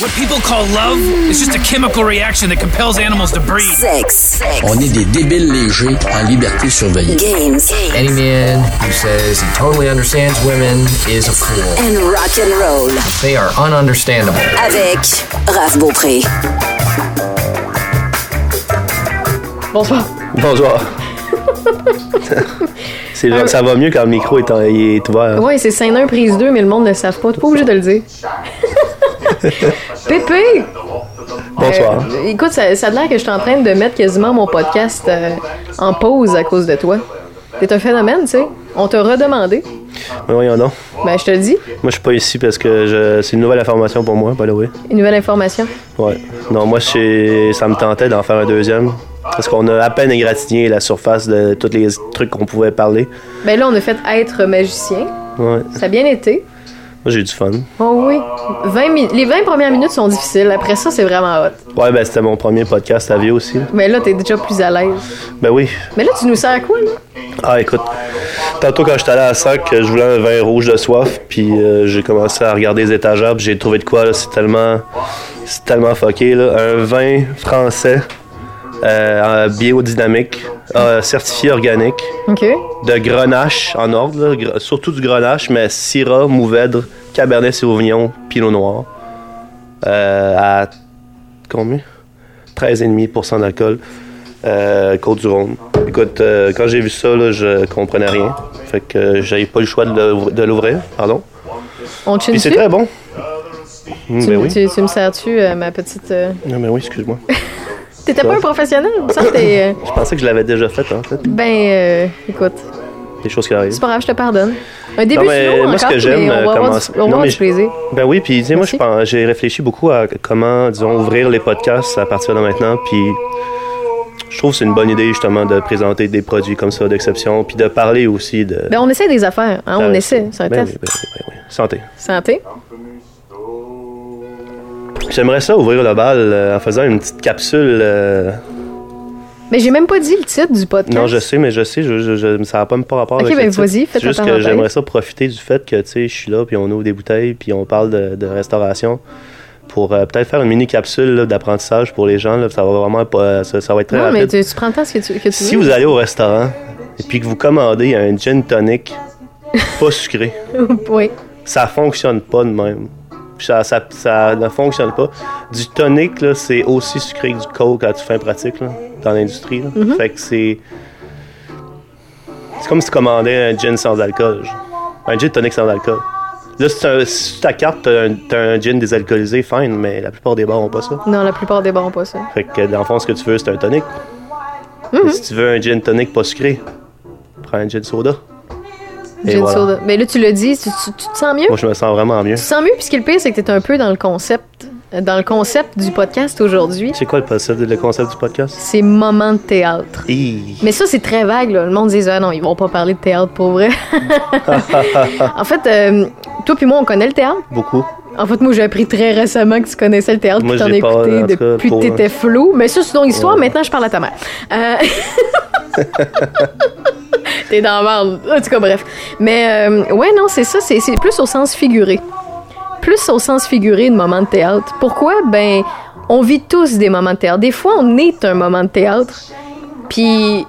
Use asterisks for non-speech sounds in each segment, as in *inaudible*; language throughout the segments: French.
What people call love is just a chemical reaction that compels animals to breed. Sex. On est des débiles légers en liberté surveillée. Games. Any man who says he totally understands women is a fool. And rock and roll. They are ununderstandable. Avec Raph Beaupré. Bonsoir. Bonjour. *laughs* C'est genre, ça va mieux quand le micro est, en- est ouvert. Ouais, c'est scène 1, prise 2, mais le monde ne le savent pas. T'es pas obligé de le dire. *laughs* Pépé! Bonsoir. Euh, écoute, ça, ça a l'air que je suis en train de mettre quasiment mon podcast euh, en pause à cause de toi. T'es un phénomène, tu sais. On t'a redemandé. Mais voyons donc. Ben, je te le dis. Moi, je suis pas ici parce que je- c'est une nouvelle information pour moi, by the way. Une nouvelle information? Ouais. Non, moi, ça me tentait d'en faire un deuxième. Parce qu'on a à peine égratigné la surface de tous les trucs qu'on pouvait parler. Ben là, on a fait être magicien. Ouais. Ça a bien été. Moi, j'ai du fun. Oh oui. 20 mi- les 20 premières minutes sont difficiles. Après ça, c'est vraiment hot. Ouais, ben, c'était mon premier podcast à vie aussi. Mais là, t'es déjà plus à l'aise. Ben oui. Mais là, tu nous sers à quoi, là? Ah, écoute. Tantôt, quand j'étais allé à sac, je voulais un vin rouge de soif, puis euh, j'ai commencé à regarder les étagères, puis j'ai trouvé de quoi, là. C'est tellement. C'est tellement fucké, là. Un vin français, euh, biodynamique, euh, certifié organique. De grenache en ordre, là, surtout du grenache, mais Syrah, Mourvèdre, Cabernet Sauvignon, Pinot Noir. Euh, à combien? 13,5% d'alcool. Euh, Côte du Rhône. Écoute, quand j'ai vu ça, là, je comprenais rien. Fait que j'avais pas le choix de l'ouvr- de l'ouvrir. Pardon. On Puis c'est très bon. Tu, ben oui. tu- tu me sers-tu, ma petite... Non, mais oui, excuse-moi. *laughs* T'étais pas un professionnel? Ça, t'es... euh, Je pensais que je l'avais déjà fait, en fait. Ben, euh, écoute, Des choses qui arrivent. c'est pas grave, je te pardonne. Un début Non, mais slow moi, encore, ce que j'aime, on euh, avoir du, Non, mais du je- plaisir. Ben oui, puis tu sais, moi, Merci. je pense- j'ai réfléchi beaucoup à comment, disons, ouvrir les podcasts à partir de maintenant, puis je trouve que c'est une bonne idée, justement, de présenter des produits comme ça, d'exception, puis de parler aussi de... Ben, on essaie des affaires, hein, on Euh, essaie, c'est un ben test. oui, ben oui, ben oui. Santé. Santé. J'aimerais ça ouvrir le bal euh, en faisant une petite capsule... euh, Mais j'ai même pas dit le titre du podcast. Non, je sais, mais je sais, je, je- je- ça n'a pas pas rapport Ok, avec ben vas-y, ta juste que j'aimerais ça profiter du fait que, tu sais, je suis là, puis on ouvre des bouteilles, puis on parle de, de restauration pour euh, peut-être faire une mini capsule d'apprentissage pour les gens. Là, ça va vraiment pas, ça, ça va être très Non, mais rapide. tu, tu prends le temps ce que tu, que tu Si veux. vous allez au restaurant et puis que vous commandez un gin tonic pas sucré, *laughs* oui. ça fonctionne pas de même. Puis Ça, ça, ça ne fonctionne pas. Du tonic, là, c'est aussi sucré que du coke à toute fin pratique là, dans l'industrie. là. Mm-hmm. Fait que c'est. C'est comme si tu commandais un gin sans alcool. genre. Un gin tonic sans alcool. Là, si, tu- si ta carte, t'as un, t'as un gin désalcoolisé, fine, mais la plupart des bars ont pas ça. Non, la plupart des bars ont pas ça. Fait que dans le fond, ce que tu veux, c'est un tonic. Mm-hmm. Si tu veux un gin tonic pas sucré, prends un gin soda. Et Gin voilà. soda. Mais là, tu le dis, tu, tu- tu te sens mieux? Moi, je me sens vraiment mieux. Tu te sens mieux, puis ce qui est le pire, c'est que t'es un peu dans le concept, dans le concept du podcast aujourd'hui. C'est quoi le concept, le concept du podcast? C'est moment de théâtre. Mais ça, c'est très vague. Là. Le monde dit ah non, ils vont pas parler de théâtre pour vrai. *laughs* en fait, euh, toi puis moi, on connaît le théâtre. Beaucoup. En fait, moi, j'ai appris très récemment que tu connaissais le théâtre, puis t'en as écouté depuis que t'étais flou. Mais ça, c'est ton histoire. Maintenant, je parle à ta mère. Euh... *laughs* T'es dans la. En tout cas, bref. Mais euh, ouais, non, c'est ça. C'est c'est plus au sens figuré. Plus au sens figuré de moment de théâtre. Pourquoi? Ben, on vit tous des moments de théâtre. Des fois, on est un moment de théâtre. Puis,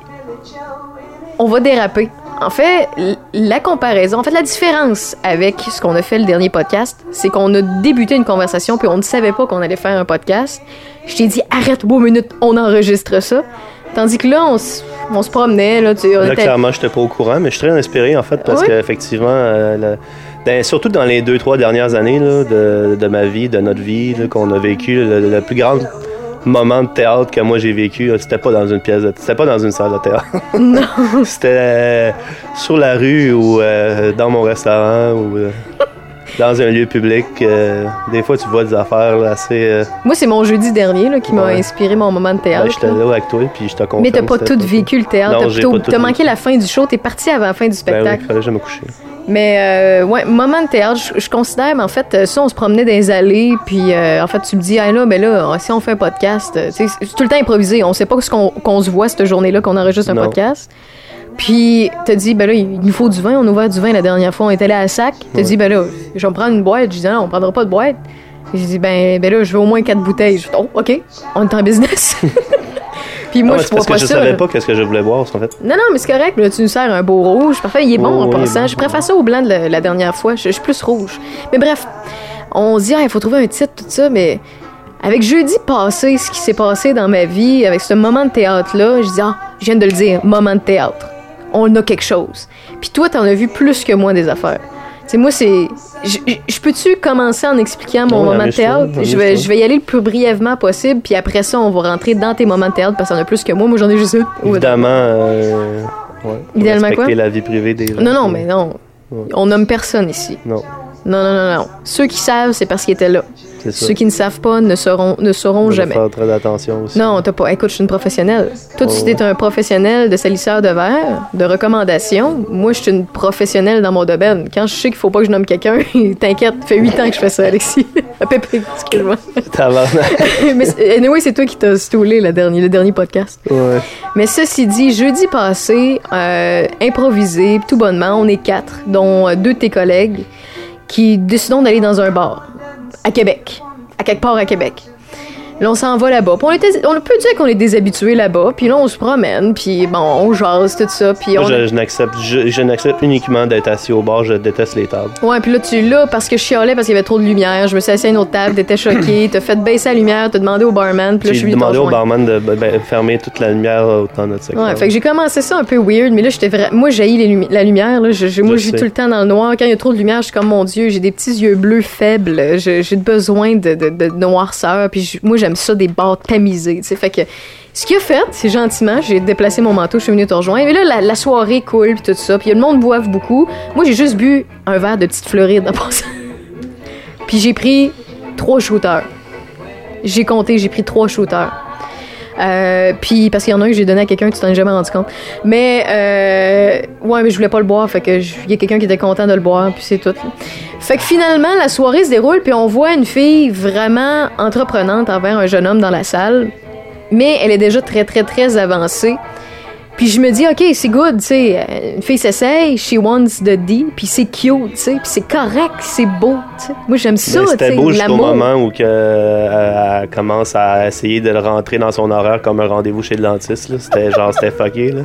on va déraper. En fait, la comparaison, en fait, la différence avec ce qu'on a fait le dernier podcast, c'est qu'on a débuté une conversation puis on ne savait pas qu'on allait faire un podcast. Je t'ai dit, arrête, beau minute, on enregistre ça. Tandis que là, on, on se promenait, là, tu clairement, je n'étais pas au courant, mais je suis très inspiré, en fait, parce Oui. qu'effectivement, euh, ben, surtout dans les deux, trois dernières années là, de, de ma vie, de notre vie, qu'on a vécu, le, le plus grand moment de théâtre que moi j'ai vécu, c'était pas dans une pièce, de- c'était pas dans une salle de théâtre. *laughs* *laughs* c'était euh, sur la rue ou euh, dans mon restaurant ou euh, dans un lieu public. euh, des fois, tu vois des affaires assez. Moi, c'est mon jeudi dernier là, qui m'a inspiré mon moment de théâtre. ben, J'étais là. avec toi, puis je te. Mais t'as pas tout vécu le théâtre. Non, T'as manqué la fin du show. T'es parti avant la fin du Ben spectacle. oui, fallait que je me coucher. Mais euh, ouais, moment de théâtre, je, je considère, mais en fait, euh, ça, on se promenait dans les allées, puis euh, en fait, tu me dis, ah là, ben là, si on fait un podcast, euh, c'est tout le temps improvisé. On sait pas ce qu'on se voit cette journée-là, qu'on enregistre un Non. podcast. Puis, t'as dit, ben là, il nous faut du vin. On a ouvert du vin la dernière fois. On était allé à sac. T'as Ouais. dit, ben là, je vais me prendre une boîte. Je dis, non, on prendra pas de boîte. J'ai dit, ben, ben là, je veux au moins quatre bouteilles. Je dis, oh, OK, on est en business. *laughs* Puis moi, Non, mais je c'est parce bois que je savais pas qu'est-ce que je voulais boire, en fait. Non, non, mais c'est correct. Là, tu nous sers un beau rouge. Parfait, il est bon Oh, en oui, passant. bon. Je préfère ça au blanc de la, la dernière fois. Je, je suis plus rouge. Mais bref, on se dit, Ah, il faut trouver un titre, tout ça, mais avec jeudi passé, ce qui s'est passé dans ma vie, avec ce moment de théâtre-là, je dis, ah, je viens de le dire, moment de théâtre. On a quelque chose. Puis toi, t'en as vu plus que moi des affaires. Sais, moi, c'est. Je, peux-tu commencer en expliquant mon Oui, moment de théâtre? Je vais, je vais y aller le plus brièvement possible, puis après ça, on va rentrer dans tes moments de théâtre parce que t'en as plus que moi. Moi, j'en ai juste un. Évidemment, euh, ouais, Idéalement quoi? la vie privée des gens. Non, non, mais non. Ouais. On nomme personne ici. Non, Non, non, non, non. Ceux qui savent, c'est parce qu'ils étaient là. C'est ça. Ceux qui ne savent pas ne sauront, ne sauront jamais. faire très attention aussi. Non, t'as pas. Écoute, je suis une professionnelle. Toi, tu Oh, es un professionnel de salisseur de verre, de recommandation. Moi, je suis une professionnelle dans mon domaine. Quand je sais qu'il faut pas que je nomme quelqu'un, *laughs* t'inquiète, ça fait huit ans que je fais ça, Alexis. *laughs* Pépé, excuse-moi. *laughs* Mais anyway, c'est toi qui t'as stoulé le dernier, le dernier podcast. ouais. Mais ceci dit, jeudi passé, euh, improvisé, tout bonnement, on est quatre, dont euh, deux de tes collègues, qui décidons d'aller dans un bar à Québec, à quelque part à Québec. Là, on s'en va là-bas. On, était, on peut dire qu'on est déshabitué là-bas. Puis là, on se promène. Puis bon, on jase, tout ça. Puis Moi, on... je, je n'accepte, je, je n'accepte uniquement d'être assis au bar. Je déteste les tables. Ouais, puis là, tu là parce que je chialais parce qu'il y avait trop de lumière. Je me suis assis à une autre table, t'étais choqué, t'as fait baisser la lumière, t'as demandé au barman. Puis là, je suis demandé au barman de ben, ben, fermer toute la lumière notre secteur. Ouais, fait que j'ai commencé ça un peu weird, mais là, j'étais vraiment. Moi, j'ai la lumière, là. Je, je- moi, Je vis tout le temps dans le noir. Quand il y a trop de lumière, je suis comme, mon Dieu, j'ai des petits yeux bleus faibles. J'ai besoin de, de, de noirceur. Puis moi, j'aime ça des bars tamisés, tu sais. Fait que. Ce qu'il a fait, c'est gentiment, j'ai déplacé mon manteau, je suis venue te rejoindre. Mais là, la, soirée coule, puis tout ça. Puis le monde boive beaucoup. Moi, j'ai juste bu un verre de petite Floride en passant. *laughs* puis j'ai pris trois shooters. J'ai compté, j'ai pris trois shooters. Euh, puis parce qu'il y en a un que j'ai donné à quelqu'un, tu t'en es jamais rendu compte. Mais euh, ouais, mais je voulais pas le boire, fait que il y a quelqu'un qui était content de le boire, puis c'est tout. Fait que finalement la soirée se déroule, puis on voit une fille vraiment entreprenante envers un jeune homme dans la salle, mais elle est déjà très très très avancée. Puis je me dis, OK, c'est good, tu sais. euh, Une fille s'essaye, she wants the D, puis c'est cute, tu sais. Puis c'est correct, c'est beau, tu sais. Moi, j'aime ça, tu C'était beau jusqu'au moment où que, euh, elle commence à essayer de le rentrer dans son horaire comme un rendez-vous chez le dentiste. là. C'était genre, c'était fucké. Là.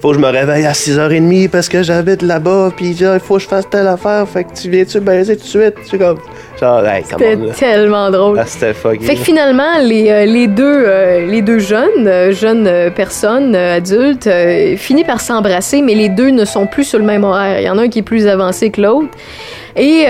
Faut que je me réveille à 6h30 parce que j'habite là-bas, puis il faut que je fasse telle affaire, fait que tu viens-tu baiser tout de suite? Tu comme, genre, hey, C'était tellement drôle. Ah, c'était. Fait que finalement, les, euh, les, deux, euh, les deux jeunes, euh, jeunes personnes, adultes, finissent par s'embrasser, mais les deux ne sont plus sur le même horaire. Il y en a un qui est plus avancé que l'autre. Et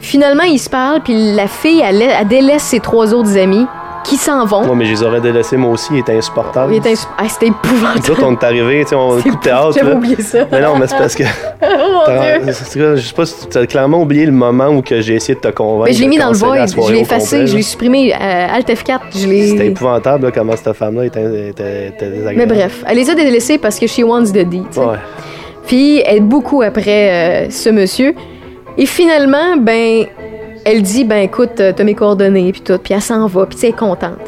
finalement, ils se parlent, puis la fille, elle, elle délaisse ses trois autres amis qui s'en vont? Moi, mais je les aurais délaissés, moi aussi, il était insupportable. Il était ins- ah, C'était Nous épouvantable. autres, on est arrivés, tu sais, on *laughs* coup de théâtre. J'avais oublié ça. Mais non, mais c'est parce que. *laughs* *laughs* Oh Je sais pas si tu as clairement oublié le moment où que j'ai essayé de te convaincre. Mais je l'ai mis dans le void, je l'ai effacé, je l'ai supprimé. euh, Alt F4, je C'était l'ai. épouvantable là, comment cette femme-là était, était, était désagréable. Mais bref, elle les a délaissés parce que she wants the D. tu sais. Ouais. Puis elle est beaucoup après euh, ce monsieur. Et finalement, ben, elle dit, ben écoute, euh, t'as mes coordonnées, puis tout, puis elle s'en va, puis tu contente.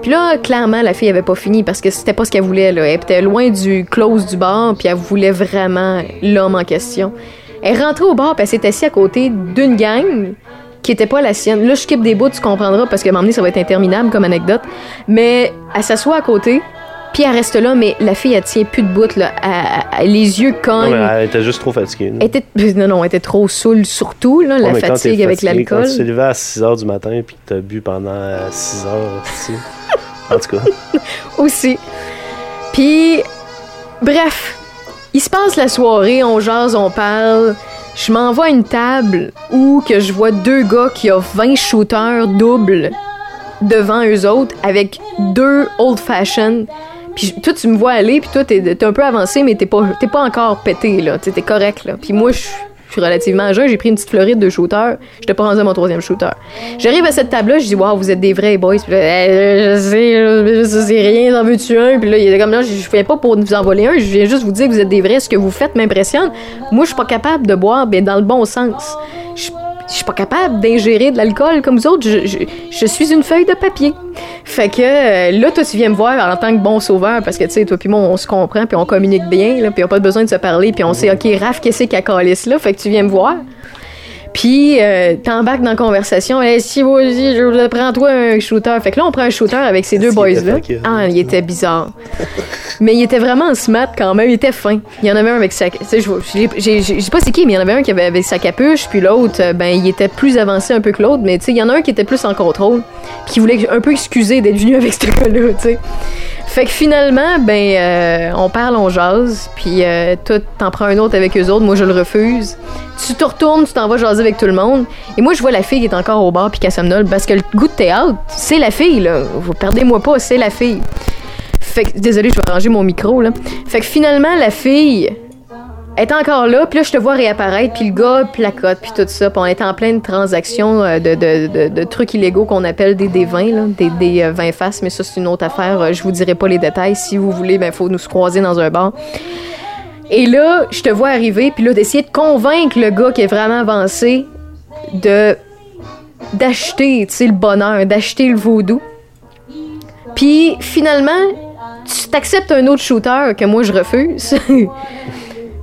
Puis là, clairement, la fille avait pas fini parce que c'était pas ce qu'elle voulait. Là. Elle était loin du close du bar, puis elle voulait vraiment l'homme en question. Elle rentrée au bar, puis elle s'est assise à côté d'une gang qui était pas la sienne. Là, je skip des bouts, tu comprendras, parce que donné, ça va être interminable comme anecdote. Mais elle s'assoit à côté, puis elle reste là, mais la fille, elle tient plus de bout, là. Elle- elle- les yeux Non, cognent. mais elle était juste trop fatiguée. là. Elle était, *laughs* non, non, elle était trop saoule, surtout, là, Ouais, la fatigue avec fatigué, l'alcool. Quand tu t'es levé à 6 h du matin puis que t'as bu pendant 6 heures, tu sais. En tout cas, *laughs* Aussi. Puis, bref, il se passe la soirée, on jase, on parle. Je m'envoie à une table où que je vois deux gars qui ont 20 shooters doubles devant eux autres avec deux old fashioned. Puis toi, tu me vois aller, puis toi, t'es t'es un peu avancé, mais t'es pas, pas encore pété, là. T'es correct, là. Puis moi, je je suis relativement jeune, j'ai pris une petite floride de shooter. J'étais pas rendu à mon troisième shooter. J'arrive à cette table-là, je dis, waouh, vous êtes des vrais boys. Puis là, Eh, je sais, mais ça, c'est rien, en veux-tu un? Puis là, il était comme, là, je je viens pas pour vous en voler un, je viens juste vous dire que vous êtes des vrais, ce que vous faites m'impressionne. Moi, je suis pas capable de boire, ben, dans le bon sens. Je suis pas capable d'ingérer de l'alcool comme vous autres. Je, je- je suis une feuille de papier. Fait que euh, là, toi, tu viens me voir en tant que bon sauveur parce que, tu sais, toi puis moi, on se comprend puis on communique bien, là, puis on a pas besoin de se parler puis on sait, OK, Raph, qu'est-ce qu'elle calisse là? Fait que tu viens me voir. Puis, euh, t'embarques dans la conversation. Hey, si vous aussi, je vous prends toi un shooter. Fait que là, on prend un shooter avec ces deux qu'il était boys-là. Ah, il était bizarre. *laughs* mais il était vraiment smart quand même. Il était fin. Il y en avait un avec sa. tu sais, Je sais pas c'est qui, mais il y en avait un qui avait avec sa capuche. Puis l'autre, euh, ben, il était plus avancé un peu que l'autre. Mais tu sais, il y en a un qui était plus en contrôle. Puis qui voulait un peu excuser d'être venu avec ce gars-là, tu sais. Fait que finalement, ben, euh, on parle, on jase, puis euh, toi, t'en prends un autre avec eux autres, moi je le refuse. Tu te retournes, tu t'en vas jaser avec tout le monde, et moi je vois la fille qui est encore au bar puis qu'elle somnole, parce que le goût de théâtre, c'est la fille, là. Vous perdez-moi pas, c'est la fille. Fait que, désolé, je vais ranger mon micro, là. Fait que finalement, la fille est encore là, puis là, je te vois réapparaître, puis le gars placote, puis tout ça, puis on est en pleine transaction euh, de, de, de, trucs illégaux qu'on appelle des, des vins, là, des, des euh, vins faces, mais ça, c'est une autre affaire. Euh, Je vous dirai pas les détails. Si vous voulez, ben, faut nous se croiser dans un bar. Et là, je te vois arriver, puis là, d'essayer de convaincre le gars qui est vraiment avancé de d'acheter, tu sais, le bonheur, d'acheter le vaudou. Puis finalement, tu t'acceptes un autre shooter que moi je refuse. *laughs*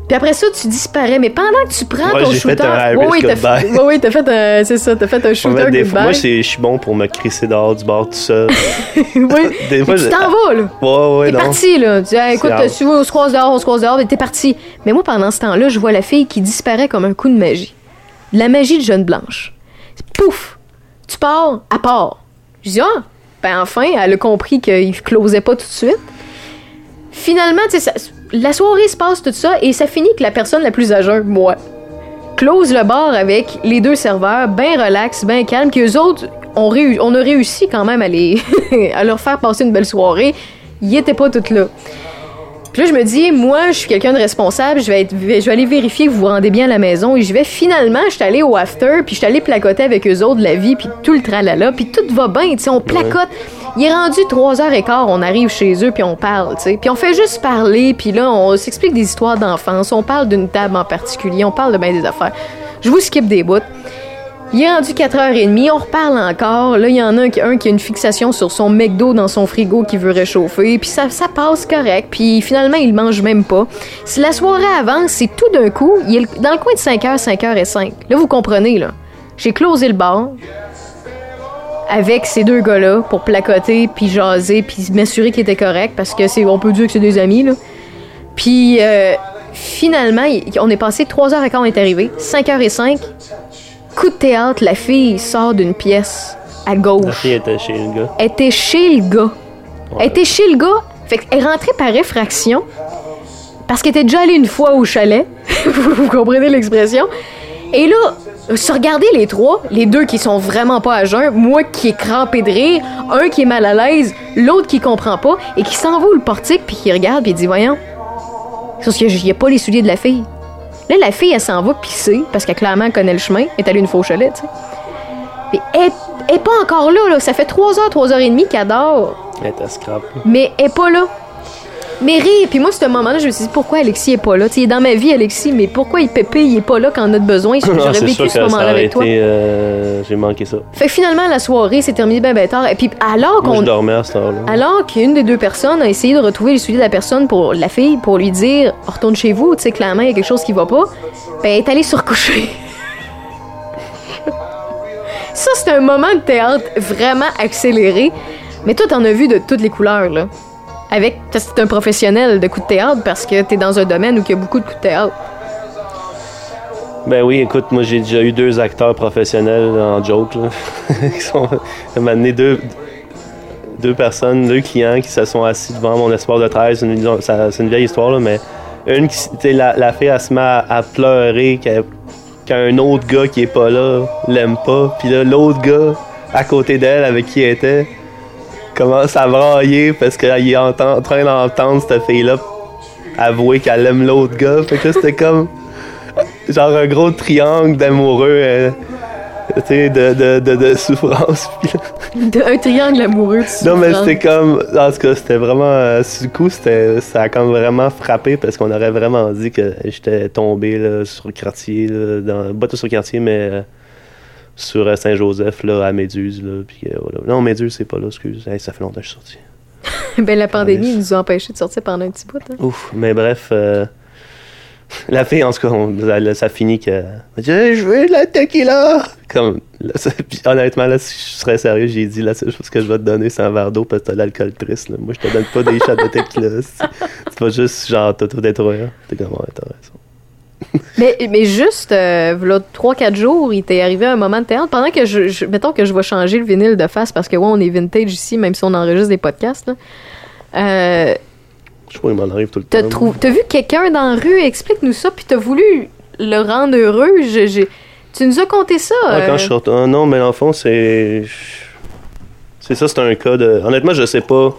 Puis après ça, tu disparais. Mais pendant que tu prends Moi, ton j'ai fait shooter. un Ouais, Irish ouais, t'as goodbye. fait- ouais, ouais, t'as fait un. C'est ça, t'as fait un Ouais, shooter mais des fois, moi, je suis bon pour me crisser dehors du bar tout seul. *laughs* Oui. *laughs* Des fois, tu t'en vas, là. Ouais, ouais, T'es parti, là. Tu dis, hey, écoute, si on se croise dehors, on se croise dehors, mais t'es parti. Mais moi, pendant ce temps-là, je vois la fille qui disparaît comme un coup de magie. La magie de Jeune Blanche. Pouf! Tu pars, à part. Je dis, ah, ben enfin, elle a compris qu'il closait pas tout de suite. Finalement, tu sais, ça- la soirée se passe tout ça et ça finit que la personne la plus âgée, moi, close le bar avec les deux serveurs, bien relax, bien calme, qu'eux autres, on, on a réussi quand même à, les *laughs* à leur faire passer une belle soirée. Ils étaient pas toutes là. Puis là, je me dis, moi, je suis quelqu'un de responsable, je vais, être, je vais aller vérifier que vous vous rendez bien à la maison. Et je vais finalement, je suis allée au after, puis je suis allée placoter avec eux autres la vie, puis tout le tralala, puis tout va bien, tu sais, on placote. Il est rendu 3h15, on arrive chez eux, puis on parle, tu sais. Puis on fait juste parler, puis là, on s'explique des histoires d'enfance, on parle d'une table en particulier, on parle de bien des affaires. Je vous skip des bouts. Il est rendu 4h30, on reparle encore. Là, il y en a un qui, a une fixation sur son McDo dans son frigo qui veut réchauffer. Puis ça, passe correct. Puis finalement, il mange même pas. Si la soirée avance, c'est tout d'un coup, il est dans le coin de 5h, 5h et 5. Là, vous comprenez, là. J'ai closé le bar avec ces deux gars-là pour placoter, puis jaser, puis m'assurer qu'ils étaient corrects parce que c'est, on peut dire que c'est des amis, là. Puis euh, finalement, on est passé 3h15, on est arrivé. 5h05, coup de théâtre, la fille sort d'une pièce à La gauche. fille était chez le gars. Elle était chez le gars. Elle était chez le gars. Fait qu'elle est rentrée par réfraction parce qu'elle était déjà allée une fois au chalet. *laughs* Vous comprenez l'expression? Et là, se regarder les trois, les deux qui sont vraiment pas à jeun, moi qui est crampé de rire, un qui est mal à l'aise, l'autre qui comprend pas, et qui s'en va au portique, puis qui regarde, puis dit Voyons, sauf qu'il n'y a pas les souliers de la fille. Là, la fille, elle s'en va pisser, parce qu'elle clairement elle connaît le chemin, elle est allée une au chalet, tu sais. Puis elle, elle est pas encore là, là. Ça fait 3h, 3h30 qu'elle dort. Elle était scrap. Mais elle est pas là. Mais rire, puis moi, ce moment-là, je me suis dit, pourquoi Alexis est pas là? Tu sais, il est dans ma vie, Alexis, mais pourquoi il pépé, il est pas là quand on a besoin? *laughs* J'aurais vécu que ce moment-là avec toi. euh, J'ai manqué ça. Fait que finalement, la soirée s'est terminée ben, ben tard. Et puis, alors qu'on. dormais à cette heure-là. Alors qu'une des deux personnes a essayé de retrouver les souliers de la personne pour la fille, pour lui dire retourne chez vous, tu sais, clairement, il y a quelque chose qui va pas, ben, elle est allée se recoucher. Ça, c'est un moment de théâtre vraiment accéléré. Mais toi, t'en as vu de toutes les couleurs, là. Avec. C'est un professionnel de coups de théâtre parce que t'es dans un domaine où il y a beaucoup de coups de théâtre. Ben oui, écoute, moi j'ai déjà eu deux acteurs professionnels en joke. Là, *laughs* qui sont deux, deux personnes, deux clients qui se sont assis devant mon espoir de 13. C'est une, vieille histoire, là, mais une qui, tu la, la fille, elle se met à, pleurer qu'un autre gars qui est pas là l'aime pas. Puis là, l'autre gars à côté d'elle, avec qui elle était, commence à brailler parce qu'il est en, en train d'entendre cette fille-là avouer qu'elle aime l'autre gars. Fait que c'était comme genre un gros triangle d'amoureux, euh, de, de, de, de souffrance. *laughs* De- un triangle amoureux. non, mais c'était comme, en tout cas, c'était vraiment, euh, le coup, ça a comme vraiment frappé parce qu'on aurait vraiment dit que j'étais tombé là, sur le quartier, là, dans, pas tout sur le quartier, mais euh, sur euh, Saint-Joseph, là, à Méduse, là, puis euh, voilà. Non, Méduse, c'est pas là, excuse, Hey, ça fait longtemps que je suis sorti. *laughs* Ben, la pandémie nous a empêchés de sortir pendant un petit bout. hein. Ouf, mais bref, euh, *laughs* La fille, en tout cas, on- ça finit que. dit, je veux de la tequila! Comme, là, ça- *laughs* puis honnêtement, là, si je serais sérieux, j'ai dit, la seule chose que je vais te donner, c'est un verre d'eau parce que t'as l'alcool triste, là. Moi, je te donne pas des shots de tequila. c'est- Tu vas juste, genre, t'auto-détruire. T'es comme, ouais, t'as raison. Mais, mais juste, euh, voilà, 3-4 jours, il t'est arrivé un moment de théâtre. Pendant que je, je- Mettons que je vais changer le vinyle de face parce que, ouais, on est vintage ici, même si on enregistre des podcasts, là. Euh, Je sais pas, il m'en arrive tout le T'as temps. t'as vu quelqu'un dans la rue, explique-nous ça, puis t'as voulu le rendre heureux. Je- j'ai- Tu nous as conté ça. Quand euh, je suis retourné- Non, mais dans le fond, c'est. C'est ça, c'est un cas de. Honnêtement, je sais pas.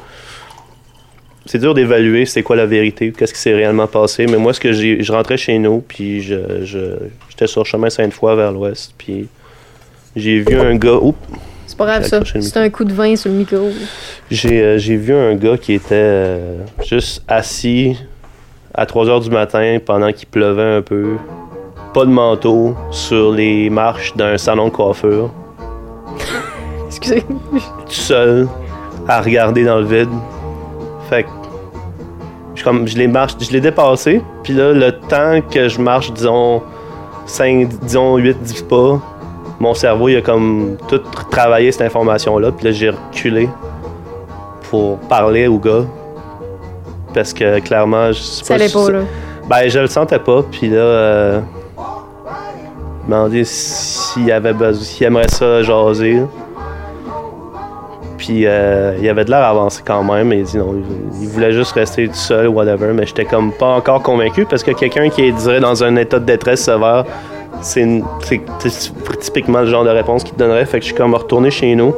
C'est dur d'évaluer c'est quoi la vérité, qu'est-ce qui s'est réellement passé. Mais moi, ce que j'ai. Je rentrais chez nous, puis je. je- J'étais sur le chemin Sainte-Foy vers l'ouest, puis. J'ai vu un gars. Oups! C'est pas grave, ça. C'est un coup de vin sur le micro. J'ai euh, j'ai vu un gars qui était euh, juste assis à 3 heures du matin pendant qu'il pleuvait un peu, pas de manteau, sur les marches d'un salon de coiffure, *laughs* Excusez. tout seul, à regarder dans le vide. Fait que je, comme, je l'ai marche- je l'ai dépassé, puis là, le temps que je marche, disons, 5, disons 8, 10 pas, mon cerveau, il a comme tout travaillé cette information-là, puis là, j'ai reculé pour parler au gars. Parce que clairement, je sais Ça pas si pas, là. Ben, je le sentais pas, puis là, euh, je me demandais s'il avait besoin, s'il aimerait ça jaser. Puis euh, il avait de l'air avancé quand même, mais il dit non, il, voulait juste rester tout seul ou whatever, mais j'étais comme pas encore convaincu parce que quelqu'un qui est dirait dans un état de détresse sévère, c'est typiquement le genre de réponse qu'il te donnerait. Fait que je suis comme retourné chez nous.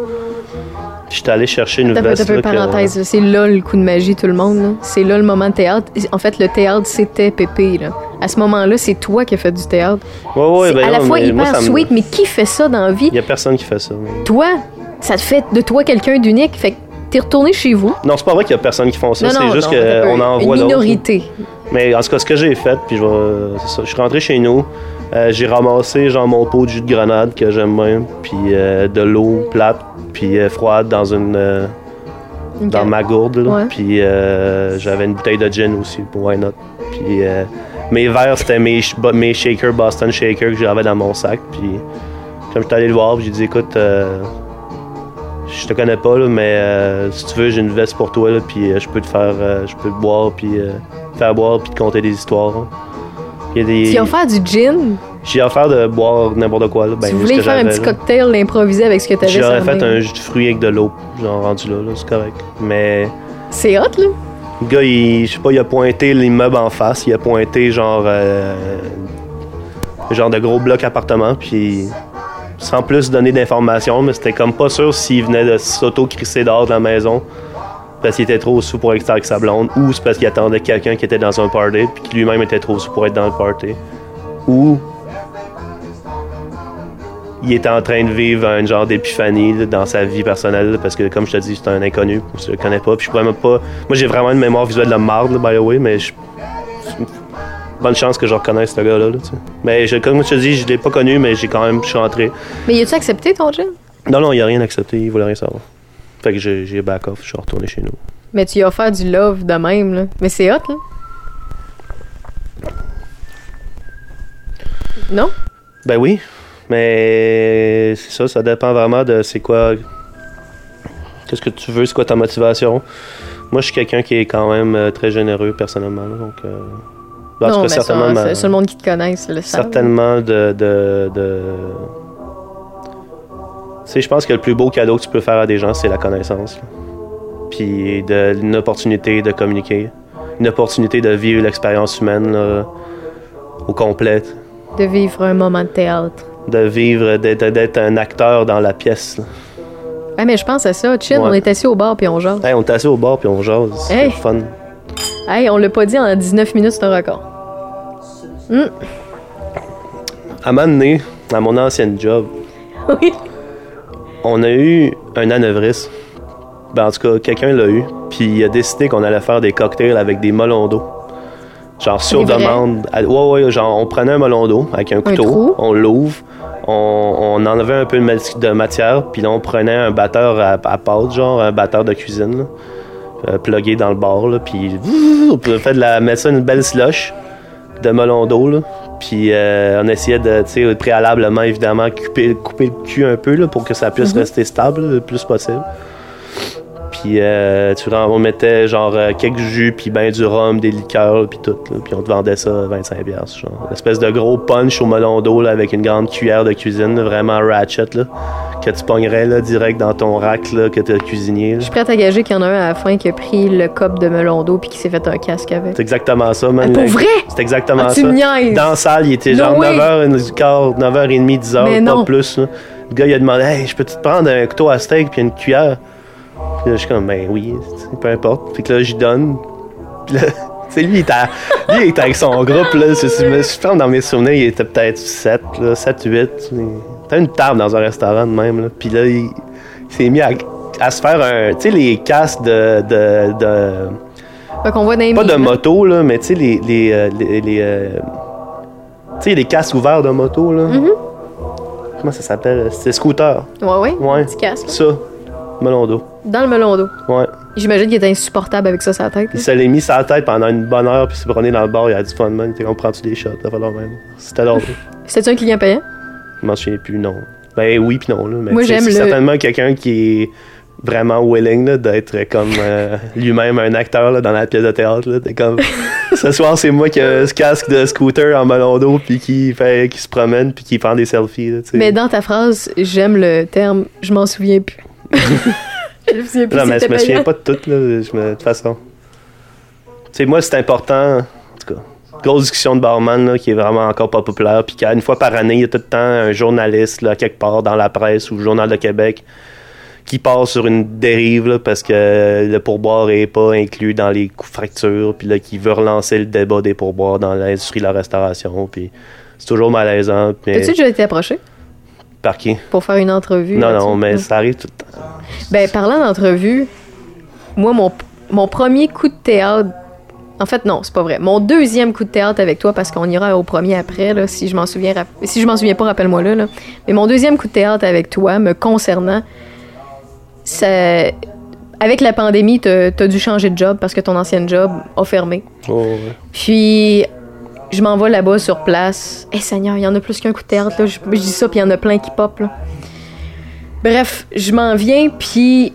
J'étais allé chercher une T'as là, que- parenthèse. là. C'est là le coup de magie, tout le monde. C'est là le moment de théâtre. En fait, le théâtre, c'était Pépé. Là. À ce moment-là, c'est toi qui as fait du théâtre. Ouais, ouais, ben à la fois moi, hyper me- sweet, mais qui fait ça dans la vie? Il y a personne qui fait ça. mais- Toi, ça te fait de toi quelqu'un d'unique. Fait que t'es retourné chez vous. Non, c'est pas vrai qu'il y a personne qui font ça. C'est juste qu'on pas- en Une minorité. Mais en tout cas, ce que j'ai fait, puis je vais. c'est ça, je suis rentré chez nous. euh, j'ai ramassé genre mon pot de jus de grenade que j'aime bien, puis euh, de l'eau plate, puis euh, froide dans une dans ma gourde. là. Ouais. Puis euh, j'avais une bouteille de gin aussi, pour why not. Puis euh, mes verres, c'était mes, shakers, Boston Shaker que j'avais dans mon sac. Puis comme j'étais allé le voir, j'ai dit écoute, je te connais pas, là, mais euh, si tu veux, j'ai une veste pour toi, là, puis euh, je peux te faire, euh, je peux te boire, puis te faire boire, puis te conter des histoires. hein. A des- Tu as offert du gin? J'ai offert de boire n'importe quoi. Là, ben, tu voulais faire un petit là. cocktail improvisé avec ce que t'avais sur J'aurais fait un jus de fruits avec de l'eau, genre rendu là, là c'est correct. Mais C'est hot, là. le gars, il, je sais pas, il a pointé l'immeuble en face, il a pointé genre, euh, genre de gros blocs appartements, puis sans plus donner d'informations, mais c'était comme pas sûr s'il venait de s'auto-crisser dehors de la maison parce qu'il était trop sous pour être avec sa blonde, ou c'est parce qu'il attendait quelqu'un qui était dans un party, puis qui lui-même était trop sous pour être dans le party, ou il était en train de vivre un genre d'épiphanie dans sa vie personnelle parce que comme je te dis c'est un inconnu je le connais pas puis je pourrais même pas moi j'ai vraiment une mémoire visuelle de marde by the way mais je bonne chance que je reconnaisse ce gars là, mais je, comme je te dis je l'ai pas connu mais j'ai quand même je suis rentré Mais y a-tu accepté ton gin? non non il a rien accepté il voulait rien savoir fait que j'ai back off je suis retourné chez nous Mais tu y as offert du love de même, là. Mais c'est hot, là. Non? Ben oui, mais c'est ça, ça dépend vraiment de c'est quoi. Qu'est-ce que tu veux, c'est quoi ta motivation. Moi, je suis quelqu'un qui est quand même euh, très généreux personnellement, donc. euh, non, mais certainement, ça, c'est- c'est le monde qui te connaisse, le savent. certainement de. de, de... Tu sais, je pense que le plus beau cadeau que tu peux faire à des gens, c'est la connaissance. là. Puis de, une opportunité de communiquer, une opportunité de vivre l'expérience humaine là, au complet De vivre un moment de théâtre. de vivre, d'être, un acteur dans la pièce. là. Ah, mais je pense à ça. Chin, Ouais. on est assis au bar puis on jase. Hey, on est assis au bar puis on jase. C'est Hey. fun. Hey, on l'a pas dit en 19 minutes, c'est un record. À un moment donné, à mon ancienne job, Oui. on a eu un anévrisme. Ben, en tout cas, quelqu'un l'a eu. Puis il a décidé qu'on allait faire des cocktails avec des melons d'eau. Genre sur demande. À- Ouais, ouais, genre on prenait un melon d'eau avec un couteau, on l'ouvre, on, on enlevait un peu de, mat- de matière, puis là on prenait un batteur à, à pâte, genre un batteur de cuisine, là, euh, plugué dans le là, puis *laughs* on fait de la, mettre ça une belle slush. De melon d'eau, là. Puis euh, on essayait de, tu sais, préalablement, évidemment, couper, couper le cul un peu, là, pour que ça puisse rester stable le plus possible. Puis euh, tu on mettait genre euh, quelques jus, puis ben du rhum, des liqueurs, puis tout. là. Puis on te vendait ça à 25 piastres, genre. Une espèce de gros punch au melon d'eau là, avec une grande cuillère de cuisine, là, vraiment ratchet, là, que tu pognerais là, direct dans ton rack là, que tu as cuisiné. là. Je suis prête à gager qu'il y en a un à la fin qui a pris le cop de melon d'eau puis qui s'est fait un casque avec. C'est exactement ça, man. Ah, pour vrai? C'est exactement Ah, tu ça. me. Dans la salle, il était No genre way. 9h15, 9h30, 10h, Mais pas plus. là. Le gars, il a demandé Hey, je peux-tu te prendre un couteau à steak puis une cuillère? Puis là, je suis comme Ben oui, c'est- peu importe. Puis que là, j'y donne. Puis là, *laughs* tu sais, lui, il était, lui, il était avec son groupe. Là, je, me suis dans mes souvenirs, il était peut-être 7, là, 7, 8. T'as une table dans un restaurant de même. Là. Puis là, il, il s'est mis à, à se faire un. Tu sais, les casques de. de, de Fait qu'on voit dans les pas de là. moto, là, mais tu sais, les. les, euh, les, les, euh, tu sais, les casques ouverts de moto, là. Mm-hmm. Comment ça s'appelle? C'est scooter. Ouais, ouais. Ouais. Petit casque. Ça. Melon d'eau. Dans le melon d'eau. Ouais. J'imagine qu'il était insupportable avec ça la tête. Il se l'est mis la tête pendant une bonne heure, puis s'est promené dans le bar, il a du fun, man. Il était comme, prends-tu des shots? Ça fait même. C'était l'ordre. *laughs* C'était un client payant? Je m'en souviens plus, non. Ben oui, puis non, là. Mais Moi, j'aime c'est le- certainement quelqu'un qui est vraiment willing là, d'être comme euh, *laughs* lui-même un acteur là, dans la pièce de théâtre. Là. T'es comme, *laughs* ce soir, c'est moi qui ai ce casque de scooter en melon d'eau, puis qui, fait, qui se promène, puis qui prend des selfies. Là, tu sais. Mais dans ta phrase, j'aime le terme je m'en souviens plus. Je me souviens plus Non, si mais je me souviens pas de tout, là. Je me... De toute façon. Tu sais, moi, c'est important. En tout cas, grosse discussion de barman, là, qui est vraiment encore pas populaire. Puis qu'une fois par année, il y a tout le temps un journaliste, là, quelque part dans la presse ou le Journal de Québec, qui part sur une dérive, là, parce que le pourboire est pas inclus dans les coûts fractures. Puis là, qui veut relancer le débat des pourboires dans l'industrie de la restauration. Puis c'est toujours malaisant. Mais As-tu déjà été approché? Par qui? pour faire une entrevue? Non, non, mais ça arrive tout le temps. Ben, parlant d'entrevue, moi, mon, mon premier coup de théâtre. En fait, non, c'est pas vrai. Mon deuxième coup de théâtre avec toi, parce qu'on ira au premier après, là, si je m'en souviens, si je m'en souviens pas, rappelle-moi là, là. Mais mon deuxième coup de théâtre avec toi, me concernant, ça, avec la pandémie, t'as as dû changer de job parce que ton ancien job a fermé. Oh, ouais. Puis, je m'en vais là-bas sur place. Eh Seigneur, il y en a plus qu'un coup de théâtre, là. Je, dis ça, puis il y en a plein qui pop, là. Bref, je m'en viens, puis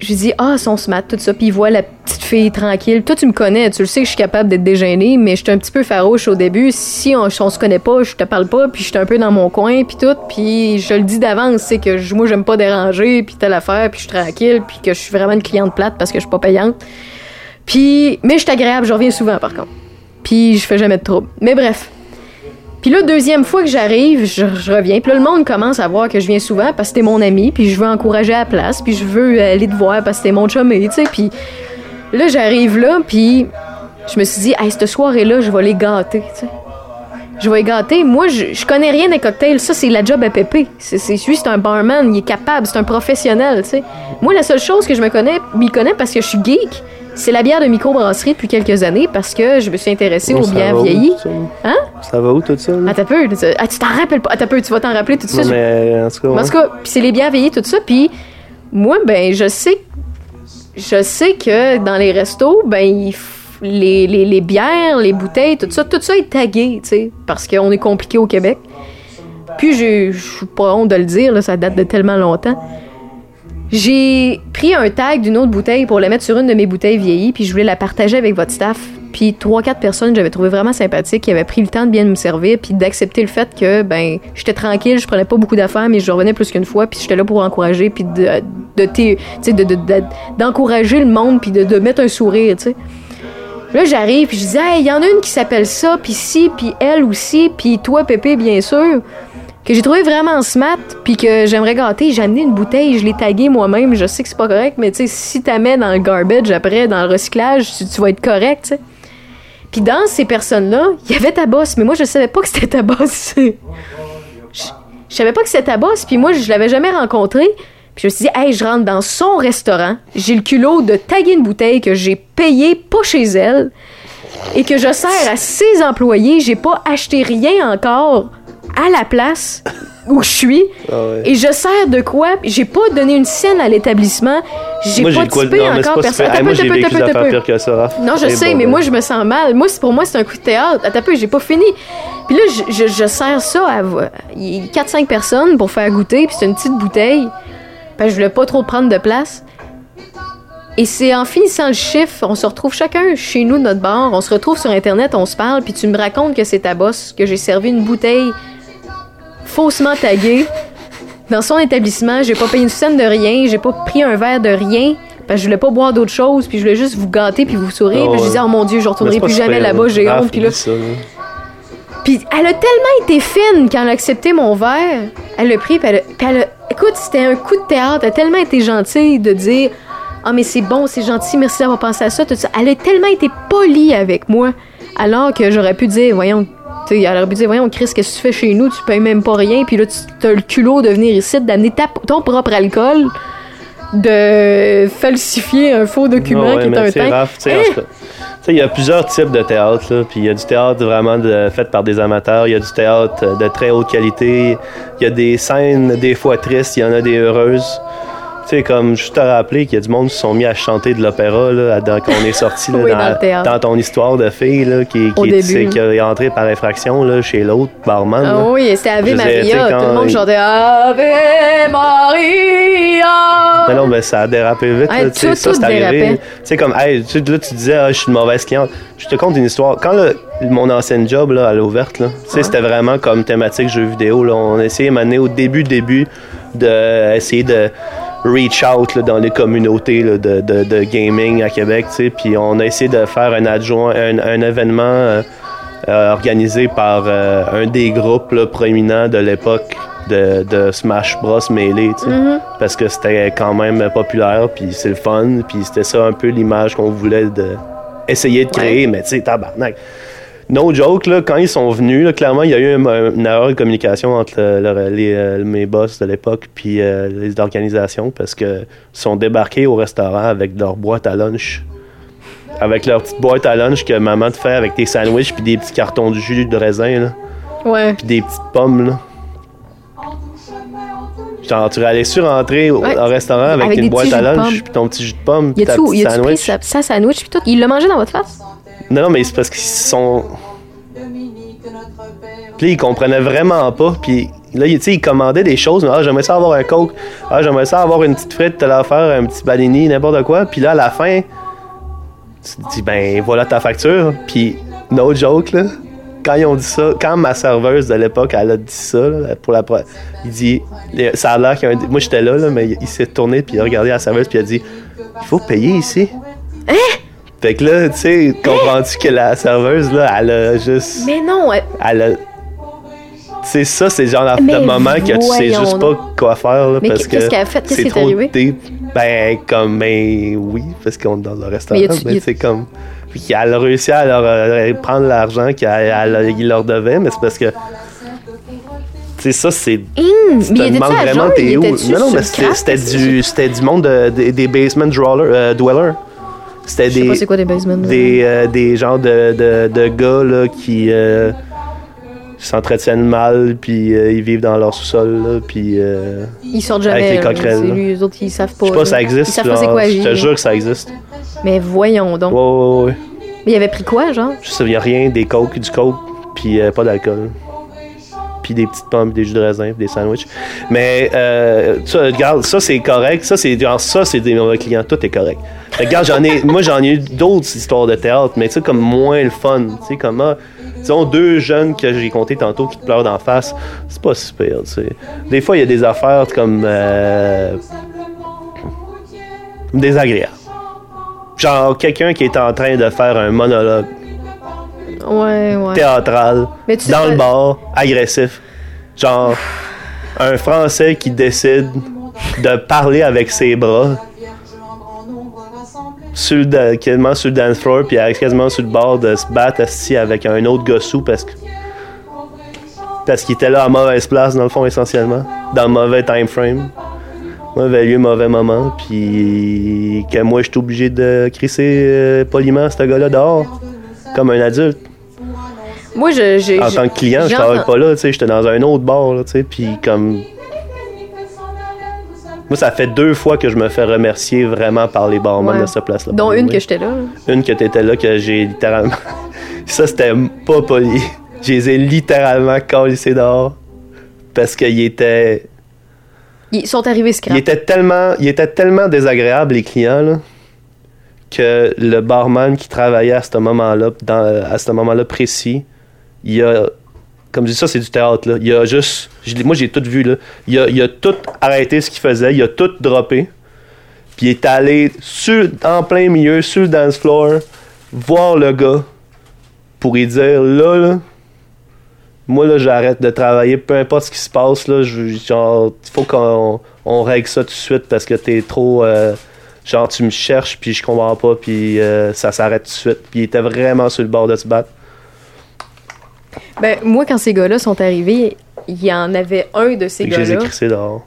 je dis Ah, son smart, tout ça. Puis il voit la petite fille tranquille. Toi, tu me connais, tu le sais que je suis capable d'être déjeunée, mais j'étais un petit peu farouche au début. Si on, si on se connaît pas, je te parle pas, puis j'étais un peu dans mon coin, puis tout. Puis je le dis d'avance, c'est que je- moi, j'aime pas déranger, puis telle affaire, puis je suis tranquille, puis que je suis vraiment une cliente plate parce que je suis pas payante. Puis, mais je suis agréable, je reviens souvent par contre. Puis je fais jamais de trouble. Mais bref. Puis là, deuxième fois que j'arrive, je, reviens. Puis là, le monde commence à voir que je viens souvent parce que t'es mon ami, puis je veux encourager à la place, puis je veux aller te voir parce que t'es mon chumé, tu sais. Puis là, j'arrive là, puis je me suis dit, hey, cette soirée-là, je vais les gâter. Je vais les gâter. Moi, je, je connais rien des cocktails. Ça, c'est la job à Pépé. C'est, c'est, lui, c'est un barman. Il est capable. C'est un professionnel, tu sais. Moi, la seule chose que je me connais, m'y connais parce que je suis geek, c'est la bière de microbrasserie depuis quelques années parce que je me suis intéressée aux Ça bières où? Hein? Ça va où tout ça? là? Ah, t'as peu. Ah, tu t'en rappelles pas. Ah, t'as peu. Tu vas t'en rappeler tout ça. Mais en tout cas, En ouais. tout cas, puis c'est les bières vieillies, tout ça. Puis moi, ben, je sais, je sais que dans les restos, ben, il les, les, les bières, les bouteilles, tout ça, tout ça est tagué, tu sais, parce qu'on est compliqué au Québec. Puis je suis pas honte de le dire, là, ça date de tellement longtemps. J'ai pris un tag d'une autre bouteille pour la mettre sur une de mes bouteilles vieillies, puis je voulais la partager avec votre staff. Puis trois, quatre personnes, j'avais trouvé vraiment sympathique, qui avaient pris le temps de bien me servir, puis d'accepter le fait que, ben, j'étais tranquille, je prenais pas beaucoup d'affaires, mais je revenais plus qu'une fois, puis j'étais là pour encourager, puis de, d'encourager le monde, puis de, mettre un sourire, tu sais. Là, j'arrive, puis je dis, hey, il y en a une qui s'appelle ça, puis si, puis elle aussi, puis toi, Pépé, bien sûr que j'ai trouvé vraiment smart, puis que j'aimerais gâter. J'ai amené une bouteille, je l'ai taguée moi-même. Je sais que c'est pas correct, mais tu sais, si mets dans le garbage après, dans le recyclage, tu, tu vas être correct. Puis dans ces personnes-là, il y avait ta boss, mais moi, je savais pas que c'était ta boss. *laughs* je, je savais pas que c'était ta boss, puis moi, je l'avais jamais rencontrée. Puis je me suis dit, hey, je rentre dans son restaurant, j'ai le culot de taguer une bouteille que j'ai payée pas chez elle et que je sers à ses employés. J'ai pas acheté rien encore à la place. où je suis. Ah ouais. Et je sers de quoi? J'ai pas donné une scène à l'établissement. J'ai pas typé non, encore personne. Hey, moi, peu, j'ai peu, vécu peu, des affaires peu. pires que ça. Non, je sais, bon, mais ben. moi, je me sens mal. Moi, pour moi, c'est un coup de théâtre. Attends peu, j'ai pas fini. Puis là, je, je, je sers ça à 4-5 personnes pour faire goûter, puis c'est une petite bouteille. Parce que je voulais pas trop prendre de place. Et c'est en finissant le chiffre, on se retrouve chacun chez nous, de notre bar, on se retrouve sur Internet, on se parle, puis tu me racontes que c'est ta boss, que j'ai servi une bouteille faussement taguée dans son établissement. J'ai pas payé une scène de rien, j'ai pas pris un verre de rien. Parce que je voulais pas boire d'autre chose, puis je voulais juste vous gâter puis vous sourire. Puis je disais, oh mon Dieu, je retournerai plus jamais là-bas, j'ai Raph, honte. Puis là, puis elle a tellement été fine quand elle a accepté mon verre. Elle l'a pris, puis elle, a- puis elle a- Écoute, c'était un coup de théâtre. Elle a tellement été gentille de dire Ah, mais c'est bon, c'est gentil, merci d'avoir pensé à ça, tout ça. Elle a tellement été polie avec moi. Alors que j'aurais pu dire Voyons, tu elle aurait pu dire Voyons, Chris, qu'est-ce que tu fais chez nous? Tu payes même pas rien, puis là, tu as le culot de venir ici, d'amener ton propre alcool, de falsifier un faux document ouais, qui est mais un teint. Sais, il y a plusieurs types de théâtre, puis il y a du théâtre vraiment de- fait par des amateurs, il y a du théâtre de très haute qualité, il y a des scènes des fois tristes, il y en a des heureuses. Tu sais, comme je te rappeler qu'il y a du monde qui se sont mis à chanter de l'opéra, là, quand on est sorti, là, *laughs* Oui, dans, ton histoire de fille, là, qui, qui, début, qui est entré par infraction, là, chez l'autre barman. Ah oui, c'était Ave Maria. quand Tout le monde chantait Ave Maria. Mais non, mais ça a dérapé vite. Ouais, là, tu sais, tout- ça, c'est arrivé. Tu sais, comme, hey, tu là, tu disais, ah, je suis une mauvaise cliente. Je te conte une histoire. Quand le- mon ancienne job, là, à l'ouverte, là, c'était vraiment comme thématique jeux vidéo, là. On essayait, maintenant, au début, début, d'essayer de reach out là, dans les communautés là, de, de, de gaming à Québec, tu sais. Puis on a essayé de faire un adjoint, un, un événement euh, euh, organisé par euh, un des groupes là, proéminents de l'époque de, de Smash Bros Melee, tu sais. Parce que c'était quand même populaire, puis c'est le fun, puis c'était ça un peu l'image qu'on voulait de essayer de créer, mais tu sais, tabarnak. No joke, là, quand ils sont venus, là, clairement, il y a eu un- une erreur de communication entre le- le- les, euh, mes boss de l'époque puis euh, les organisations parce que ils sont débarqués au restaurant avec leur boîte à lunch. Avec leur petite boîte à lunch que maman te fait avec tes sandwichs puis des petits cartons de jus de raisin, là, Ouais. puis des petites pommes, là. Genre, tu allais sur rentrer au, Ouais. au restaurant avec, des boîtes petits à lunch puis ton petit jus de pomme Y puis ta petite pris sandwich. sa, sa sandwich puis tout? Il l'a mangé dans votre face? Non, mais c'est parce qu'ils sont. Puis là, ils comprenaient vraiment pas. Puis là, tu sais, ils commandaient des choses. Mais, ah, j'aimerais ça avoir un coke. Ah, j'aimerais ça avoir une petite frite, telle affaire, un petit balini, n'importe quoi. Puis là, à la fin, tu te dis, ben, voilà ta facture. Puis, no joke, là. Quand ils ont dit ça, quand ma serveuse de l'époque, elle a dit ça, là, pour la il dit, ça a l'air qu'il y a un- Moi, j'étais là, là, mais il s'est tourné, puis il a regardé la serveuse, puis il a dit, il faut payer ici. Fait que là, tu sais, comprends-tu que la serveuse, là, elle a juste. Mais non, elle- Elle a. Tu sais, ça, c'est le genre Mais moment que tu sais juste pas quoi faire, là, Mais parce qu'est-ce que. qu'elle a fait? Qu'est-ce c'est qui est trop arrivé? deep. Ben, comme, ben, oui, parce qu'on est dans le restaurant, Mais c'est comme. Puis elle a réussi à leur euh, prendre l'argent qu'il leur devait, mais c'est parce que. Tu sais, ça, c'est. Hum, Tu te demandes vraiment t'es où? Non, non, mais le c'était Qu'est-ce du, c'était du monde de- des- des basement euh, dwellers. C'était Je sais des, pas c'est quoi des basements. des, euh, des genres de, de, de gars là, qui euh, s'entretiennent mal, puis euh, ils vivent dans leur sous-sol, puis euh, Ils sortent jamais. Avec les coquerelles, C'est là. lui, les autres, ils savent pas. je sais pas ça existe. Ils savent pas c'est genre, quoi la je te jure que ça existe. Mais voyons donc. Ouais, ouais, ouais. Mais il avait pris quoi, genre? Je sais, il y a rien, des coke, du coke, puis pas d'alcool. Puis des petites pommes, des jus de raisin, des sandwichs. Mais, euh, tu vois, regarde, ça c'est correct. Ça, c'est genre, ça, c'est des mauvais clients. Tout est correct. Regarde, j'en ai, moi, j'en ai eu d'autres histoires de théâtre, mais tu sais, comme moins le fun. Tu sais, comme, ah, disons, deux jeunes que j'ai compté tantôt qui te pleurent d'en face, c'est pas super, tu sais. Des fois, il y a des affaires comme. Euh, désagréables. Genre, quelqu'un qui est en train de faire un monologue Ouais, ouais. théâtral, Mais tu sais dans le bar, agressif. Genre, un Français qui décide de parler avec ses bras sur le, quasiment sur le dance floor, puis quasiment sur le bord de se battre assis avec un autre gossou parce que parce qu'il était là à mauvaise place, dans le fond, essentiellement, dans le mauvais time frame. Mauvais lieu, mauvais moment, puis que moi, je suis obligé de crisser euh, poliment ce gars-là dehors, comme un adulte. Moi, je, j'ai- En tant que client, je travaille pas là, tu sais, j'étais dans un autre bar, tu sais, puis comme... Moi, ça fait deux fois que je me fais remercier vraiment par les barman Ouais. de cette place-là. Dont une que j'étais là. Une que t'étais là, que j'ai littéralement... *laughs* ça, c'était pas poli. Je les ai littéralement calissés dehors. Parce qu'ils étaient... Ils sont arrivés scrap. Ils étaient tellement, ils étaient tellement désagréables, les clients, là, que le barman qui travaillait à ce moment-là, à ce moment-là précis, il a, comme je dis ça, c'est du théâtre, là. Il a juste, moi j'ai tout vu, là. Il a, il a tout arrêté ce qu'il faisait, il a tout droppé, puis il est allé sur, en plein milieu, sur le dance floor, voir le gars, pour lui dire, là, là, moi là j'arrête de travailler. Peu importe ce qui se passe là genre il faut qu'on on règle ça tout de suite parce que t'es trop euh, genre tu me cherches puis je comprends pas puis euh, ça s'arrête tout de suite. Puis il était vraiment sur le bord de se battre Ben, moi, quand ces gars-là sont arrivés, il y en avait un de ces que je les ai gars-là. dehors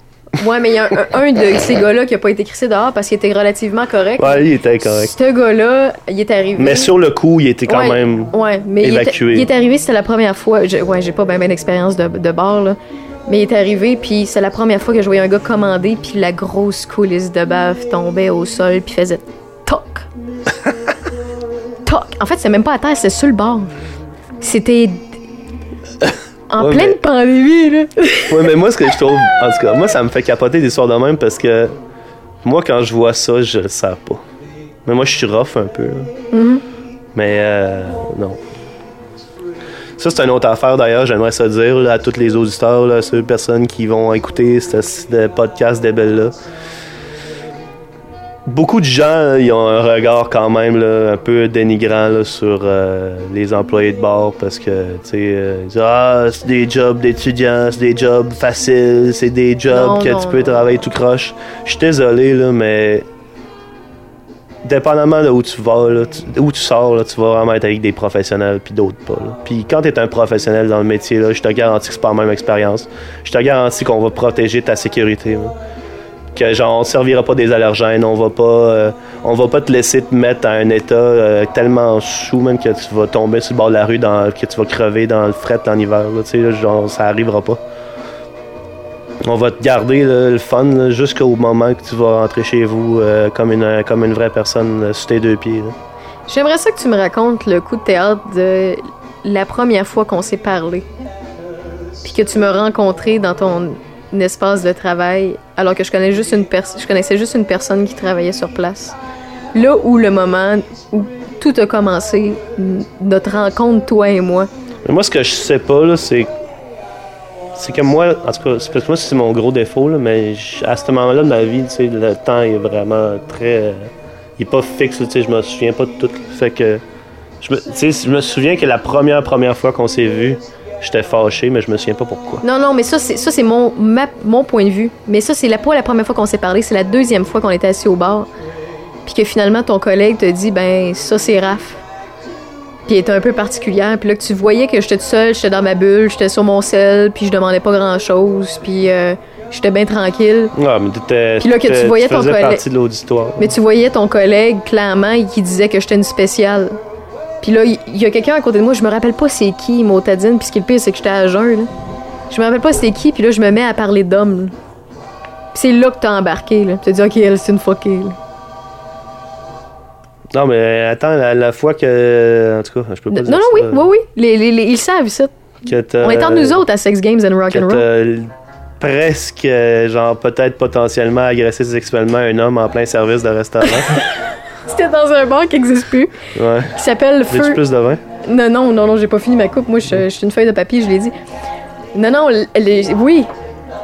Ouais, mais il y a un, un de ces gars-là qui a pas été crissé dehors parce qu'il était relativement correct. ouais il était correct Ce gars-là, il est arrivé. mais sur le coup il était quand Ouais, même Ouais, mais il est, évacué. il est arrivé, c'était la première fois. Je, ouais, j'ai pas bien d'expérience de, de bar, là. Mais il est arrivé, puis c'est la première fois que je voyais un gars commander, puis la grosse coulisse de bave tombait au sol, puis faisait toc. *laughs* toc. En fait, c'est même pas à terre, c'est sur le bord. C'était. En Ouais, pleine mais- pandémie, là. *laughs* ouais mais moi ce que je trouve en tout cas moi ça me fait capoter des histoires de même parce que moi quand je vois ça je le sers pas mais moi je suis rough un peu là. Mhm. Mais euh, non. Ça, c'est une autre affaire d'ailleurs, j'aimerais ça dire là, à tous les auditeurs, là, à ces personnes qui vont écouter ce, ce podcast d'Ebel-là. Beaucoup de gens, ils ont un regard quand même là, un peu dénigrant là, sur euh, les employés de bar parce que, tu sais, euh, ils disent Ah, c'est des jobs d'étudiants, c'est des jobs faciles, c'est des jobs Non, que non, tu peux non. travailler tout croche. Je suis désolé, là, mais dépendamment de où tu vas, là, tu- où tu sors, là, tu vas vraiment être avec des professionnels puis d'autres pas. Puis quand tu es un professionnel dans le métier, là, je te garantis que c'est pas la même expérience. Je te garantis qu'on va protéger ta sécurité. là. Que genre on servira pas des allergènes, on va pas euh, on va pas te laisser te mettre à un état euh, tellement sous même que tu vas tomber sur le bord de la rue dans que tu vas crever dans le fret en hiver là, là, genre ça arrivera pas. On va te garder le fun jusqu'au moment que tu vas rentrer chez vous euh, comme, une, comme une vraie personne sur tes deux pieds. J'aimerais ça que tu me racontes le coup de théâtre de la première fois qu'on s'est parlé. Puis que tu m'as rencontré dans ton espace de travail alors que je connais juste une je connaissais juste une personne qui travaillait sur place. Là où le moment où tout a commencé, notre rencontre toi et moi. Mais moi, ce que je sais pas, c'est. Que moi, en tout cas, c'est parce que moi, c'est mon gros défaut, là, mais à ce moment-là de ma vie, le temps est vraiment très. il est pas fixe, tu sais, je me souviens pas de tout. Fait que. Je me, je me souviens que la première, première fois qu'on s'est vu, j'étais fâché, mais je me souviens pas pourquoi. Non, non, mais ça, c'est, ça, c'est mon, ma- mon point de vue. Mais ça, c'est la, pas la première fois qu'on s'est parlé, c'est la deuxième fois qu'on était assis au bar. Puis que finalement, ton collègue te dit, ben, ça, c'est Raph. Puis il était un peu particulière. Puis là, que tu voyais que j'étais toute seule, j'étais dans ma bulle, j'étais sur mon sel, puis je demandais pas grand-chose, puis euh, j'étais bien tranquille. Ah, mais t'étais. Puis là, que tu voyais ton collègue- partie de l'auditoire. Mais tu voyais ton collègue, clairement, qui disait que j'étais une spéciale. Puis là, il y, a quelqu'un à côté de moi, je me rappelle pas c'est qui, Motadine, puis ce qui est le pire, c'est que j'étais à jeun, là. Je me rappelle pas c'est qui, puis là, je me mets à parler. Puis c'est là que t'as embarqué, là. Tu te dis, OK, elle, c'est une fuckée, là. Non, mais attends, la, la fois que. En tout cas, je peux pas Non, dire non, oui, ça, oui, oui. Les, les- les- ils savent, ça. On est entre nous autres à Sex Games and Rock que and Roll. presque, euh, genre, peut-être potentiellement agressé sexuellement un homme en plein service de restaurant. *laughs* C'était dans un bar qui n'existe plus, ouais. qui s'appelle Feu. plus de vin? Non, non, non, non, j'ai pas fini ma coupe. Moi, je je suis une feuille de papier, je l'ai dit. Non, non, les- oui.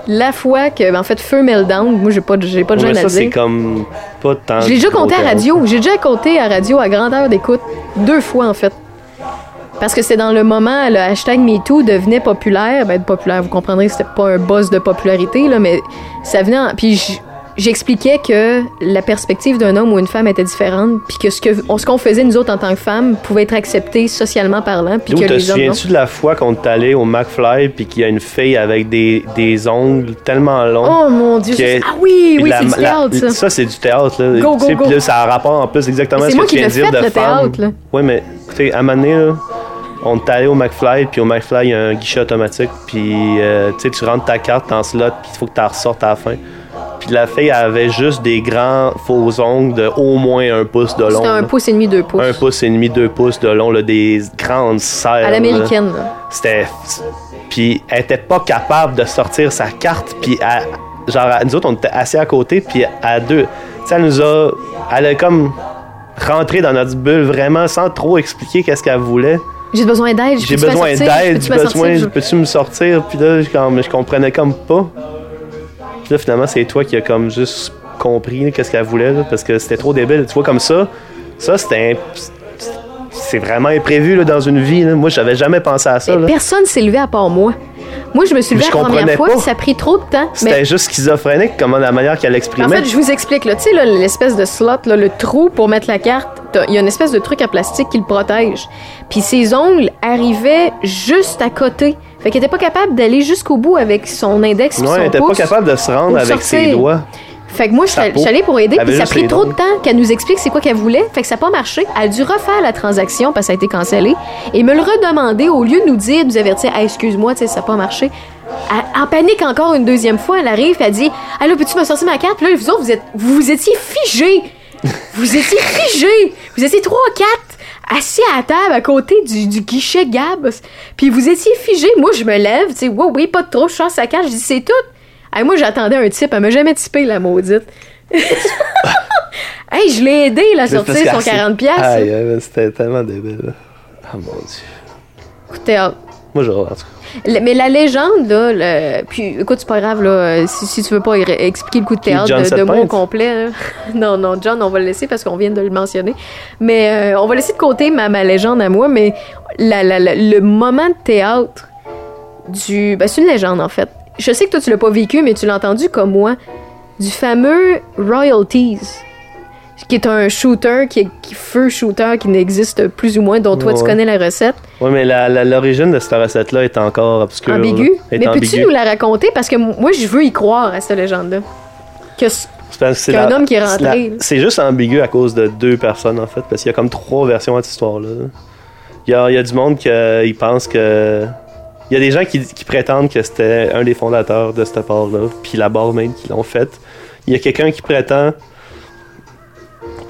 La fois que, en fait, Feu Meltdown, moi, j'ai pas, de- j'ai pas de gêne à ça, c'est dire. comme pas tant. Je l'ai déjà compté à radio. J'ai déjà compté à radio à grandeur d'écoute. Deux fois, en fait. Parce que c'est dans le moment, le hashtag MeToo devenait populaire. Ben, populaire, vous comprendrez, c'était pas un buzz de popularité, là, mais ça venait en... Puis j'expliquais que la perspective d'un homme ou une femme était différente, puis que ce qu'on faisait, nous autres, en tant que femmes, pouvait être accepté socialement parlant, puis que te les hommes... non. souviens-tu de la fois qu'on est allé au McFly puis qu'il y a une fille avec des, des ongles tellement longs? Oh mon Dieu! que Ah oui, oui, c'est du la- théâtre, ça. c'est du théâtre. Là. Go, go, puis go. là, ça a rapport en plus exactement à ce que tu viens de dire fait, de le femme. théâtre, là. Oui, mais écoutez, à un moment donné, là, on est allé au McFly, puis au McFly, il y a un guichet automatique, puis euh, tu rentres ta carte dans slot, puis il faut que tu la ressortes à la fin. Puis la fille avait juste des grands faux ongles de au moins un pouce de long. C'était un là. pouce et demi, deux pouces. Un pouce et demi, deux pouces de long, là, des grandes serres. À l'américaine. C'était. Puis elle était pas capable de sortir sa carte. Puis elle- genre, nous autres, on était assis à côté. Puis à deux. Tu sais, elle nous a. Elle a comme rentré dans notre bulle vraiment sans trop expliquer qu'est-ce qu'elle voulait. J'ai besoin d'aide. J'ai besoin d'aide, j'ai besoin. Peux-tu me sortir? Puis là, je, comme, je comprenais comme pas. Puis là, finalement, c'est toi qui as comme juste compris qu'est-ce qu'elle voulait. là, parce que c'était trop débile. Tu vois, comme ça, ça, c'était. un- C'est vraiment imprévu là, dans une vie. là. Moi, j'avais jamais pensé à ça. Là. personne s'est levé à part moi. Moi, je me suis levée la première fois, puis ça a pris trop de temps. C'était Mais juste schizophrénique, comment la manière qu'elle en exprimait. fait, je vous explique, tu sais, l'espèce de slot, là, le trou pour mettre la carte, il y a une espèce de truc en plastique qui le protège. Puis ses ongles arrivaient juste à côté. Fait qu'elle était pas capable d'aller jusqu'au bout avec son index Ouais, son elle était pas capable de se rendre avec ses doigts. Fait que moi, je suis allée pour aider, puis ça a pris trop de temps qu'elle nous explique c'est quoi qu'elle voulait. Fait que ça n'a pas marché. Elle a dû refaire la transaction parce que ça a été cancellé et me le redemander au lieu de nous dire, de nous avertir, Hey, excuse-moi, ça n'a pas marché. Elle- en panique encore une deuxième fois, elle arrive elle dit Allô, peux-tu me sortir ma carte? Puis là, vous autres, vous, êtes, vous, vous étiez figés. vous étiez figés. Vous étiez trois, quatre assis à la table à côté du, du guichet Gab. Puis vous étiez figés. Moi, je me lève, tu sais, oui, pas de trop, je change sa carte. Je dis C'est tout. Hey, moi, j'attendais un type. Elle m'a jamais typé, la maudite. *laughs* hey, je l'ai aidé à C'est sortir son qu'elle 40$. piastres. Aïe, aïe, c'était tellement débile. Ah mon dieu. Écoutez, Moi, cas. le- mais la légende, là, le- puis écoute, c'est pas grave, là, euh, si, si tu veux pas expliquer le coup de théâtre de, de mots complet, là. *laughs* non, non, John, on va le laisser parce qu'on vient de le mentionner. Mais euh, on va laisser de côté ma, ma légende à moi, mais la- la- la- le moment de théâtre du. Ben, c'est une légende, en fait. Je sais que toi, tu l'as pas vécu, mais tu l'as entendu comme moi. Du fameux Royalties, qui est un shooter, qui est qui, feu shooter qui n'existe plus ou moins, dont toi, tu connais la recette. Ouais, mais l'origine de cette recette-là est encore obscure. Ambigu. là. Est Mais peux-tu ambiguë. nous la raconter? Parce que moi, je veux y croire à cette légende-là. Que C'est un homme qui est rentré. C'est juste ambigu à cause de deux personnes, en fait, parce qu'il y a comme trois versions à cette histoire-là. Il y a, il y a du monde qui pense que. Il y a des gens qui, qui prétendent que c'était un des fondateurs de cette part-là, puis la barmaid qui l'ont faite. Il y a quelqu'un qui prétend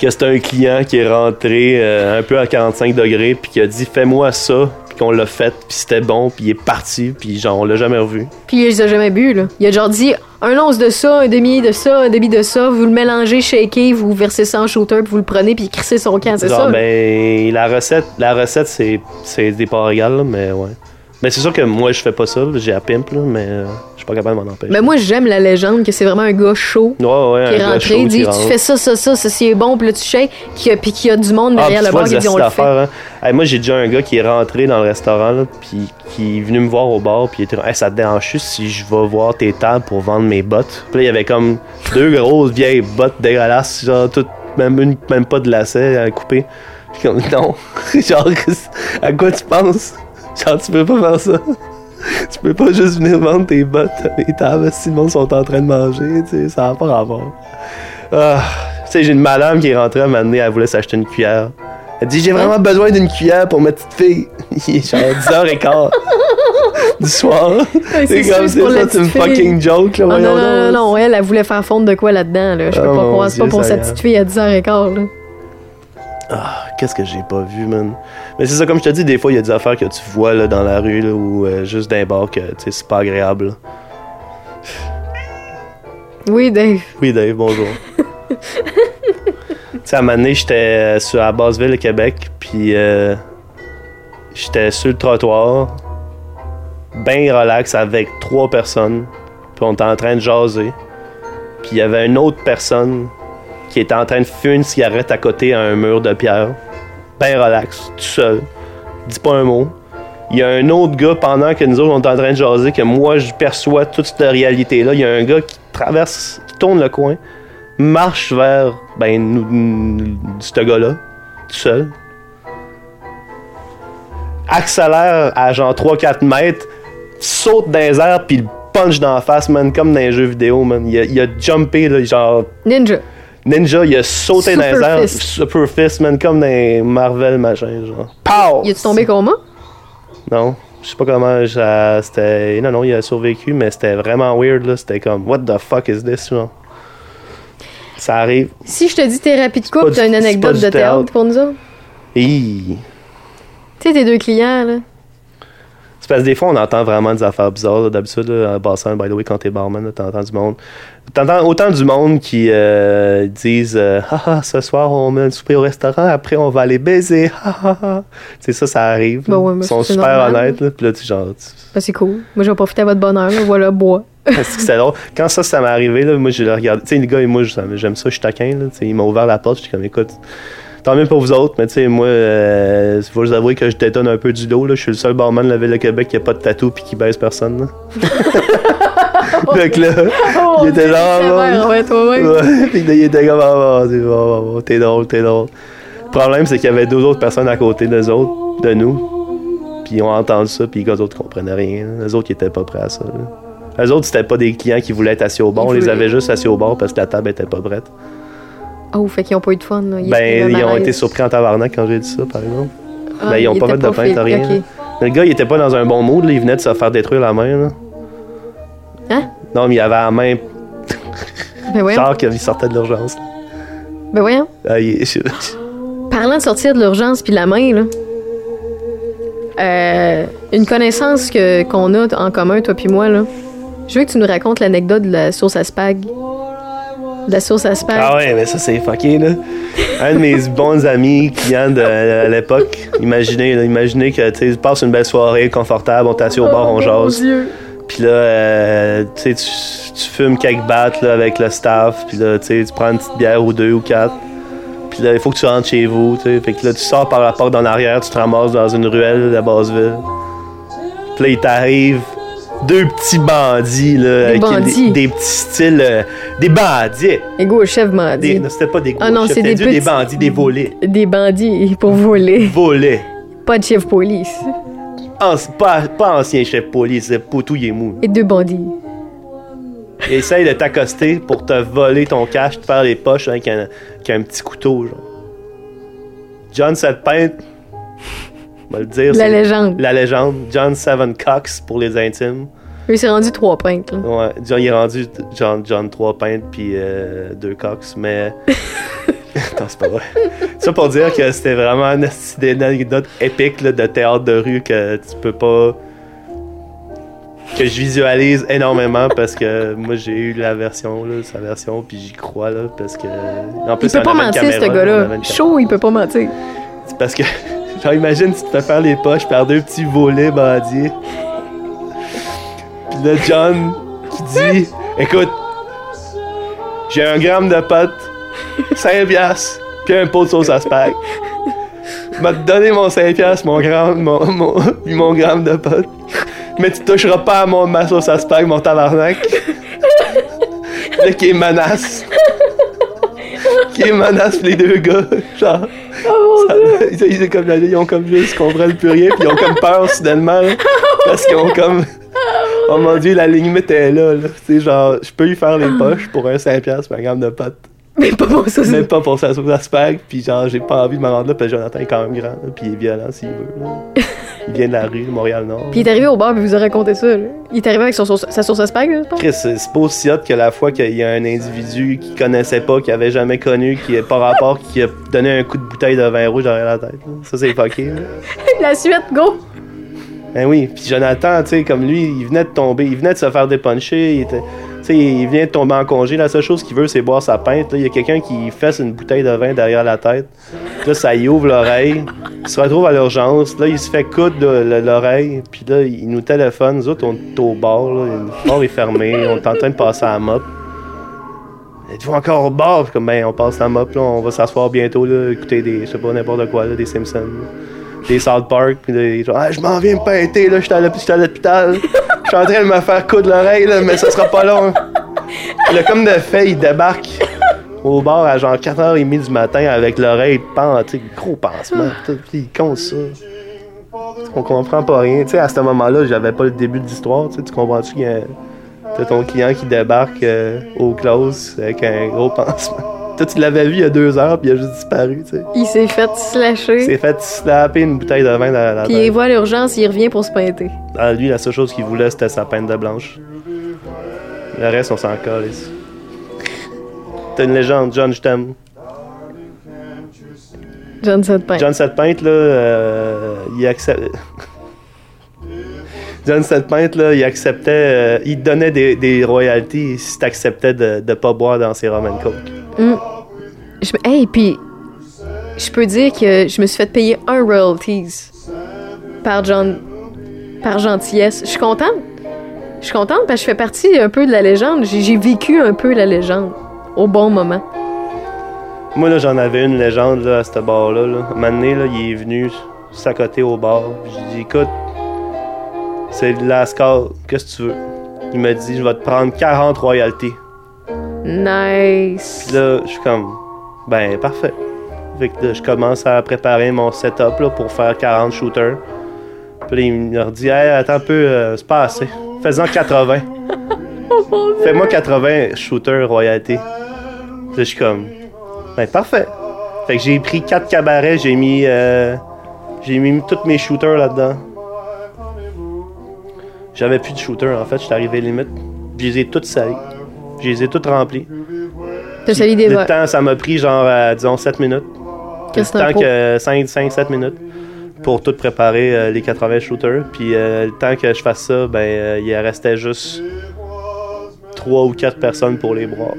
que c'était un client qui est rentré euh, un peu à 45 degrés, puis qui a dit Fais-moi ça, puis qu'on l'a fait, puis c'était bon, puis il est parti, puis genre, on l'a jamais revu. Puis il les a jamais bu, là. Il a genre dit un once de ça, un demi de ça, un demi de ça, vous le mélangez, shakez, vous versez ça en shooter, puis vous le prenez, puis il crissez son camp, c'est ça? ben, la recette, la recette c'est, c'est des parts égales, là, mais ouais. Mais c'est sûr que moi, je fais pas ça, j'ai la pimp, là, mais euh, je suis pas capable de m'en empêcher. Mais moi, j'aime la légende que c'est vraiment un gars chaud ouais, ouais, qui est rentré, il dit tu fais ça, ça, ça, ça, c'est bon, puis là tu shakes, qui puis qu'il y a du monde Ah, derrière le bar qui dit on le fait. hein. Hey, moi, j'ai déjà un gars qui est rentré dans le restaurant, là, puis qui est venu me voir au bar, puis il était hey, ça te dérange si je vais voir tes tables pour vendre mes bottes? Puis là, il y avait comme deux grosses vieilles bottes dégueulasses, genre, toutes, même, une, même pas de lacet à couper. Puis comme, non. *laughs* genre, à quoi tu penses? Genre, tu peux pas faire ça. Tu peux pas juste venir vendre tes bottes à mes tables si le monde sont en train de manger, tu sais, ça n'a pas rapport. Ah, tu sais, j'ai une madame qui est rentrée à m'amener, elle voulait s'acheter une cuillère. Elle dit J'ai vraiment besoin d'une cuillère pour ma petite fille. *laughs* Il est genre 10h15 du soir. Ouais, c'est comme pour ça, c'est une fucking joke, là. Ah, non, non, non, non, elle, elle voulait faire fondre de quoi là-dedans, là. Je peux Oh, pas croire, c'est pas pour sa petite fille à 10h15, là. Ah, qu'est-ce que j'ai pas vu, man? Mais c'est ça, comme je te dis, des fois, il y a des affaires que tu vois là, dans la rue, là, ou euh, juste d'un bar que, c'est pas agréable. là. Oui, Dave. Oui, Dave, bonjour. *laughs* tu sais, à un moment donné, j'étais euh, sur la Basseville, Québec, puis euh, j'étais sur le trottoir, bien relax, avec trois personnes, puis on était en train de jaser. Puis il y avait une autre personne qui était en train de fumer une cigarette à côté à un mur de pierre, bien relax, tout seul, dis pas un mot. Il y a un autre gars, pendant que nous autres, on est en train de jaser, que moi, je perçois toute cette réalité-là. Il y a un gars qui traverse, qui tourne le coin, marche vers, ben, nous, ce gars-là, tout seul. Accélère à genre 3-4 mètres, saute dans les airs, puis il punch dans la face, man, comme dans les jeux vidéo, man. Il a, a jumpé, là, genre, Ninja. Ninja, il a sauté dans les Super airs, fist. super fist, man, comme dans Marvel, machin, genre. Pow! Y a-tu tombé coma? Non. Je sais pas comment. ça- C'était. Non, non, il a survécu, mais c'était vraiment weird, là. C'était comme, what the fuck is this, genre? Ça arrive. Si je te dis thérapie de couple, t'as une anecdote de théâtre. pour nous autres? Hi. Tu sais, tes deux clients, là. C'est parce que des fois, on entend vraiment des affaires bizarres. D'habitude, en passant, by the way, quand t'es barman, t'entends du monde. T'entends autant du monde qui euh, disent euh, Ah ah, ce soir, on met un souper au restaurant, après, on va aller baiser. Ah ah ah. Tu ça, ça arrive. Bah ouais, Ils sont super normal. honnêtes. Là. Puis là, tu genre. Ben, c'est cool. Moi, je vais profiter à votre bonheur, là. Voilà, bois. *laughs* Que c'est drôle? Quand ça, ça m'est arrivé, là, moi, je le regardé. Tu sais, le gars et moi, j'aime ça, je suis taquin. Là, Tu sais, il m'a ouvert la porte, j'étais comme, écoute, tant mieux pour vous autres, mais tu sais, moi, euh, faut vous avouer que je t'étonne un peu du. Là. Je suis le seul barman de la ville de Québec qui a pas de tatou puis qui baise personne. Là. *laughs* Donc là, il était là, Oh, là. ouais, toi-même. Ouais, puis *laughs* là, il était comme, ah, bon, t'es drôle, t'es drôle. Le problème, c'est qu'il y avait deux autres personnes à côté d'eux autres, de nous. Puis ils ont entendu ça, puis les autres comprenaient rien. Les autres, ils étaient pas prêts à ça. là. Les autres, c'était pas des clients qui voulaient être assis au bar. On les avait juste assis au bar parce que la table était pas prête. Oh, fait qu'ils ont pas eu de fun, là. ben, étaient ils ont été surpris en tabarnak quand j'ai dit ça, par exemple. Ah, ben, ils ont pas fait de plainte, rien. Le gars, il était pas dans un bon mood, là. Il venait de se faire détruire la main, là. Hein? Non, mais il avait la main, Ben *laughs* voyons. genre qu'il sortait de l'urgence. Ben voyons. Ah, il- Parlant de sortir de l'urgence puis la main, là. euh, une connaissance que, qu'on a en commun, toi puis moi, là. Je veux que tu nous racontes l'anecdote de la sauce à spag. De la sauce à spag. Ah ouais, mais ça c'est fucké là. Un de mes *laughs* bons amis clients de à l'époque, imaginez, là, imaginez que tu passes une belle soirée confortable, on t'assied au bar, on Oh, Mon jase. Dieu. Puis là, euh, tu tu- fumes quelques battes là, avec le staff, puis là, tu prends une petite bière ou deux ou quatre. Puis là, il faut que tu rentres chez vous, tu sais. Fait que là, tu sors par la porte d'en arrière, tu te ramasses dans une ruelle de Basseville. Puis là, il t'arrive deux petits bandits, là, avec bandits. Des, des petits styles, euh, des bandits. Égo, chef m'a Des, non, c'était pas des Ah non, c'est des petits- des bandits, des volets. Des bandits pour voler. Volets. Pas de chef police. Pas, pas ancien chef police, c'est Poutou, est mou. Et deux bandits. Essaye de t'accoster pour te voler ton cash, te faire les poches avec un, avec un petit couteau, genre. John Setpinte, on va le dire. La légende. La légende. John Seven Cox pour les intimes. Lui, c'est rendu trois pintes, là. Ouais, John, il est rendu John, John 3 pintes puis euh, 2 Cox, mais. *laughs* Attends, c'est pas vrai. Ça pour dire que c'était vraiment une, une anecdote épique là, de théâtre de rue que tu peux pas. que je visualise énormément parce que moi j'ai eu la version, là, sa version, puis j'y crois, là, parce que. En Il peut pas mentir, ce gars-là. Chaud, il peut pas mentir. C'est parce que, genre, imagine, tu te fais faire les poches par deux petits volets bandits. Puis là, John qui dit Écoute, j'ai un gramme de pâte, 5 piastres, puis un pot de sauce à spag. m'a donné mon 5 piastres, mon gramme, mon, mon, mon gramme de pâte. Mais tu toucheras pas à mon, ma sauce à spag, mon tabarnak. Là, qui est menace. qui est menace les deux gars. Genre. Ça- *laughs* ils, ils- comme, ils ont comme juste, comprennent plus rien, puis ils ont comme peur soudainement. là, *laughs* parce qu'ils ont comme. Oh mon dieu, la limite est là. là. Tu sais, genre, je peux lui faire les poches pour un 5$ piastres, par gramme de pâte. Mais pas pour ça. Même pas pour sa sauce à spag, puis genre, j'ai pas envie de me rendre là, parce que Jonathan est quand même grand, là, puis il est violent s'il veut. là. *laughs* Il vient de la rue, de Montréal-Nord. Puis il est arrivé au bar, puis vous a raconté ça. Là. Il est arrivé avec son sa sauce à spag, là, je pense. Chris, c'est pas aussi hot que la fois qu'il y a un individu qui connaissait pas, qui avait jamais connu, qui est pas rapport, qui a donné un coup de bouteille de vin rouge derrière la tête. là. Ça, c'est fucké. *laughs* La suite, go! Ben oui, puis Jonathan, tu sais, comme lui, il venait de tomber, il venait de se faire dépuncher, il était, sais, il vient de tomber en congé. La seule chose qu'il veut, c'est boire sa pinte. Il y a quelqu'un qui fesse une bouteille de vin derrière la tête. Là, ça y ouvre l'oreille. Il se retrouve à l'urgence. Là, il se fait coudre l'oreille. Puis là, il nous téléphone. Nous autres, on est au bar. Là. Le bar est fermé. On est en train de passer à la mop. Êtes-vous encore au bar? Comme, ben, on passe la mop. Là, on va s'asseoir bientôt. Là, écouter des, je sais pas, n'importe quoi, là, des Simpsons. des South Park, ah, je m'en viens me pinter, là, j'étais à à l'hôpital, suis en train de me faire coudre l'oreille, mais ça sera pas long. Là, comme de fait, il débarque au bar à genre 4h30 du matin avec l'oreille pentée, gros pansement, tout, il compte ça. On comprend pas rien, tu sais, à ce moment-là, j'avais pas le début de l'histoire, tu comprends-tu a t'as ton client qui débarque euh, au close avec un gros pansement. Toi, tu l'avais vu il y a deux heures, puis il a juste disparu, tu sais. Il s'est fait Il slasher. s'est fait snapper une bouteille de vin dans la Puis il voit l'urgence, il revient pour se pointer. Ah, lui, la seule chose qu'il voulait, c'était sa peine de blanche. Le reste, on s'en calisse. T'es une légende, John, je t'aime. John Setpin. John Setpinte, là, euh, il accepte. John Setpinte, là, il acceptait. euh, il te donnait des, des royalties si t'acceptais de, de pas boire dans ses rum and coke. Je, me- hey, puis je peux dire que je me suis fait payer un royalties par John, par gentillesse. Je suis contente. Je suis contente parce que je fais partie un peu de la légende. J'ai vécu un peu la légende au bon moment. Moi, là, j'en avais une légende là, à ce bar-là. Là. Un moment donné, là, il est venu s'accoter au bar. puis J'ai dit, écoute, c'est de la score, qu'est-ce que tu veux? Il m'a dit, je vais te prendre 40 royalties. Nice. Puis là, je suis comme, ben, parfait. Fait que là, je commence à préparer mon setup là, pour faire 40 shooters. Puis il me dit, hey, attends un peu, euh, c'est pas assez. Fais-en 80. *laughs* Fais-moi 80 shooters royalty. Puis là, je suis comme, ben, parfait. Fait que j'ai pris 4 cabarets, j'ai mis, euh, j'ai mis tous mes shooters là-dedans. J'avais plus de shooters, en fait, j'étais arrivé limite. Je les ai toutes salés. Je les ai toutes remplis. T'as sali des Le vols. temps, ça m'a pris genre, euh, disons, 7 minutes. Qu'est-ce que temps pot? que 5, 5, 7 minutes pour tout préparer euh, les 80 shooters. Puis euh, le temps que je fasse ça, ben, euh, il restait juste 3 ou 4 personnes pour les boire.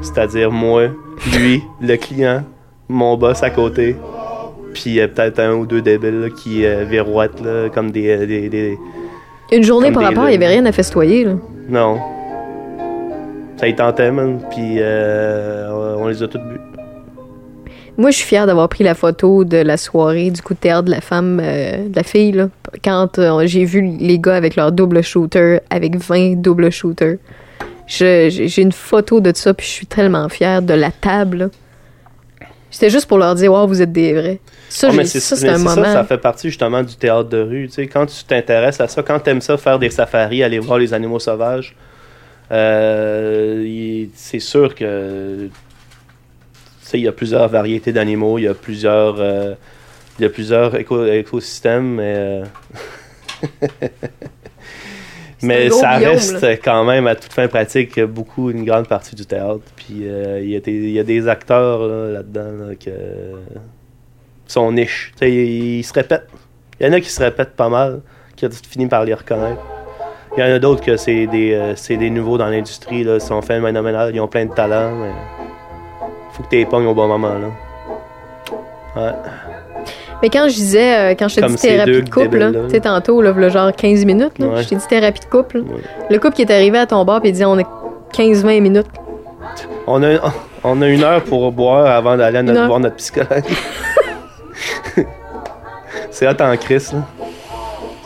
C'est-à-dire moi, lui, *laughs* le client, mon boss à côté, puis euh, peut-être un ou deux débiles là, qui euh, virouettent là, comme des, des- des- Une journée par rapport, il y avait rien à festoyer. Là. Non. Ça y tentait, man. Puis euh, on les a toutes bu. Moi, je suis fière d'avoir pris la photo de la soirée du coup de théâtre de la femme, euh, de la fille, là. Quand euh, j'ai vu les gars avec leur double shooter, avec 20 double shooters. J'ai une photo de ça, puis je suis tellement fière de la table. C'était juste pour leur dire, wow, vous êtes des vrais. Ça, mais c'est ça, un moment. Ça, ça fait partie justement du théâtre de rue. Tu sais, quand tu t'intéresses à ça, quand tu aimes ça, faire des safaris, aller voir les animaux sauvages, euh, c'est sûr que il y a plusieurs variétés d'animaux, il y a plusieurs, euh, il y a plusieurs éco- écosystèmes, mais, euh, *laughs* mais ça biome, reste quand même à toute fin pratique beaucoup une grande partie du théâtre. Puis euh, il y, a des- il y a des acteurs là, là-dedans là, que sont niche. Tu sais, ils, ils se répètent. Il y en a qui se répètent pas mal, qui ont fini par les reconnaître. Il y en a d'autres que c'est des, euh, c'est des nouveaux dans l'industrie, ils sont phénoménal, ils ont plein de talent, mais faut que tu les pognes au bon moment. Là. Ouais. Mais quand je disais, euh, quand je te dis thérapie de couple, tu sais, tantôt, là, genre 15 minutes, là, Ouais. je t'ai dit thérapie de couple. Ouais. Le couple qui est arrivé à ton bar, il dit, on a 15-20 minutes. On, a, on a une heure pour boire avant d'aller à notre- voir notre psychologue. *laughs* c'est hot en crise, là.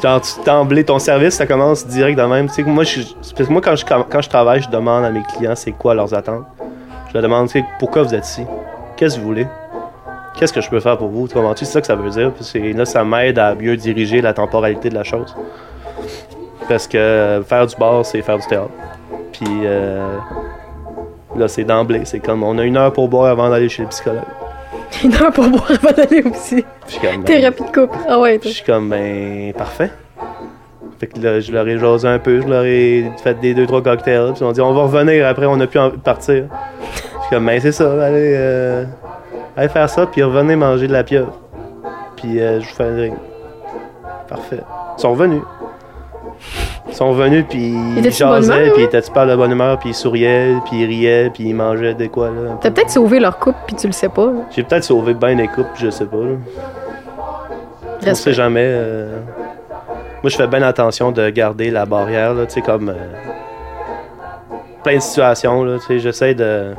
Genre, tu d'emblée, ton service, ça commence direct de même. Tu sais, moi, je, c'est parce que moi quand, je, quand je travaille, je demande à mes clients c'est quoi leurs attentes. Je leur demande tu sais, pourquoi vous êtes ici? Qu'est-ce que vous voulez? Qu'est-ce que je peux faire pour vous? Tu comprends-tu? C'est ça que ça veut dire. Puis là, ça m'aide à mieux diriger la temporalité de la chose. Parce que faire du bar, c'est faire du théâtre. Puis euh, là, c'est d'emblée. C'est comme on a une heure pour boire avant d'aller chez le psychologue. *laughs* Une heure pour boire avant d'aller aussi. Comme, ben, Thérapie de couple. Ah ouais, je suis comme, ben, parfait. Fait que là, je leur ai jasé un peu, je leur ai fait des deux, trois cocktails. Puis ils ont dit, on va revenir après, on n'a plus envie de partir. Je suis comme, ben, c'est ça, allez, euh, allez faire ça, puis revenez manger de la pieuvre. Puis euh, je vous fais un drink. Parfait. Ils sont revenus. Ils sont revenus, puis ils de jasaient, puis ils étaient super de bonne humeur, puis ils souriaient, puis ils riaient, puis ils mangeaient des quoi, là. T'as peut-être sauvé leur couple, puis tu le sais pas. là. J'ai peut-être sauvé bien des couples, je sais pas. Là. On sait jamais. euh. Moi, je fais bien attention de garder la barrière, là, tu sais, comme. euh, Plein de situations, là, tu sais, j'essaie de.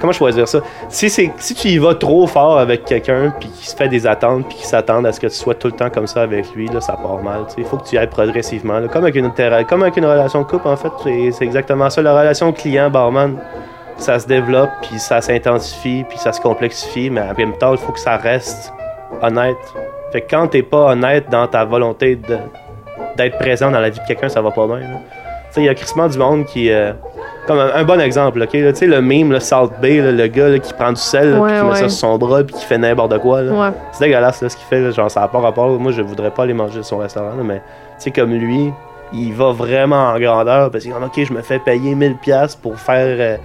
Comment je pourrais dire ça? Si, tu y vas trop fort avec quelqu'un, puis qui se fait des attentes, puis qui s'attend à ce que tu sois tout le temps comme ça avec lui, là, ça part mal. Il faut que tu ailles progressivement. Comme, avec une, comme avec une relation de couple, en fait, c'est, exactement ça. La relation client-barman, ça se développe, puis ça s'intensifie, puis ça se complexifie, mais en même temps, il faut que ça reste honnête. Fait que quand t'es pas honnête dans ta volonté d'être présent dans la vie de quelqu'un, ça va pas bien. Il y a crissement du monde qui. euh, comme un, un bon exemple, ok? Tu sais, le meme, le Salt Bay, là, le gars là, qui prend du sel, Ouais, puis qui met ça sur son bras, puis qui fait n'importe quoi. Là. Ouais. C'est dégueulasse là, ce qu'il fait. Genre, ça n'a pas rapport. Moi, je voudrais pas aller manger à son restaurant, mais tu sais, comme lui, il va vraiment en grandeur parce qu'il dit Ok, je me fais payer 1000$ pour faire euh,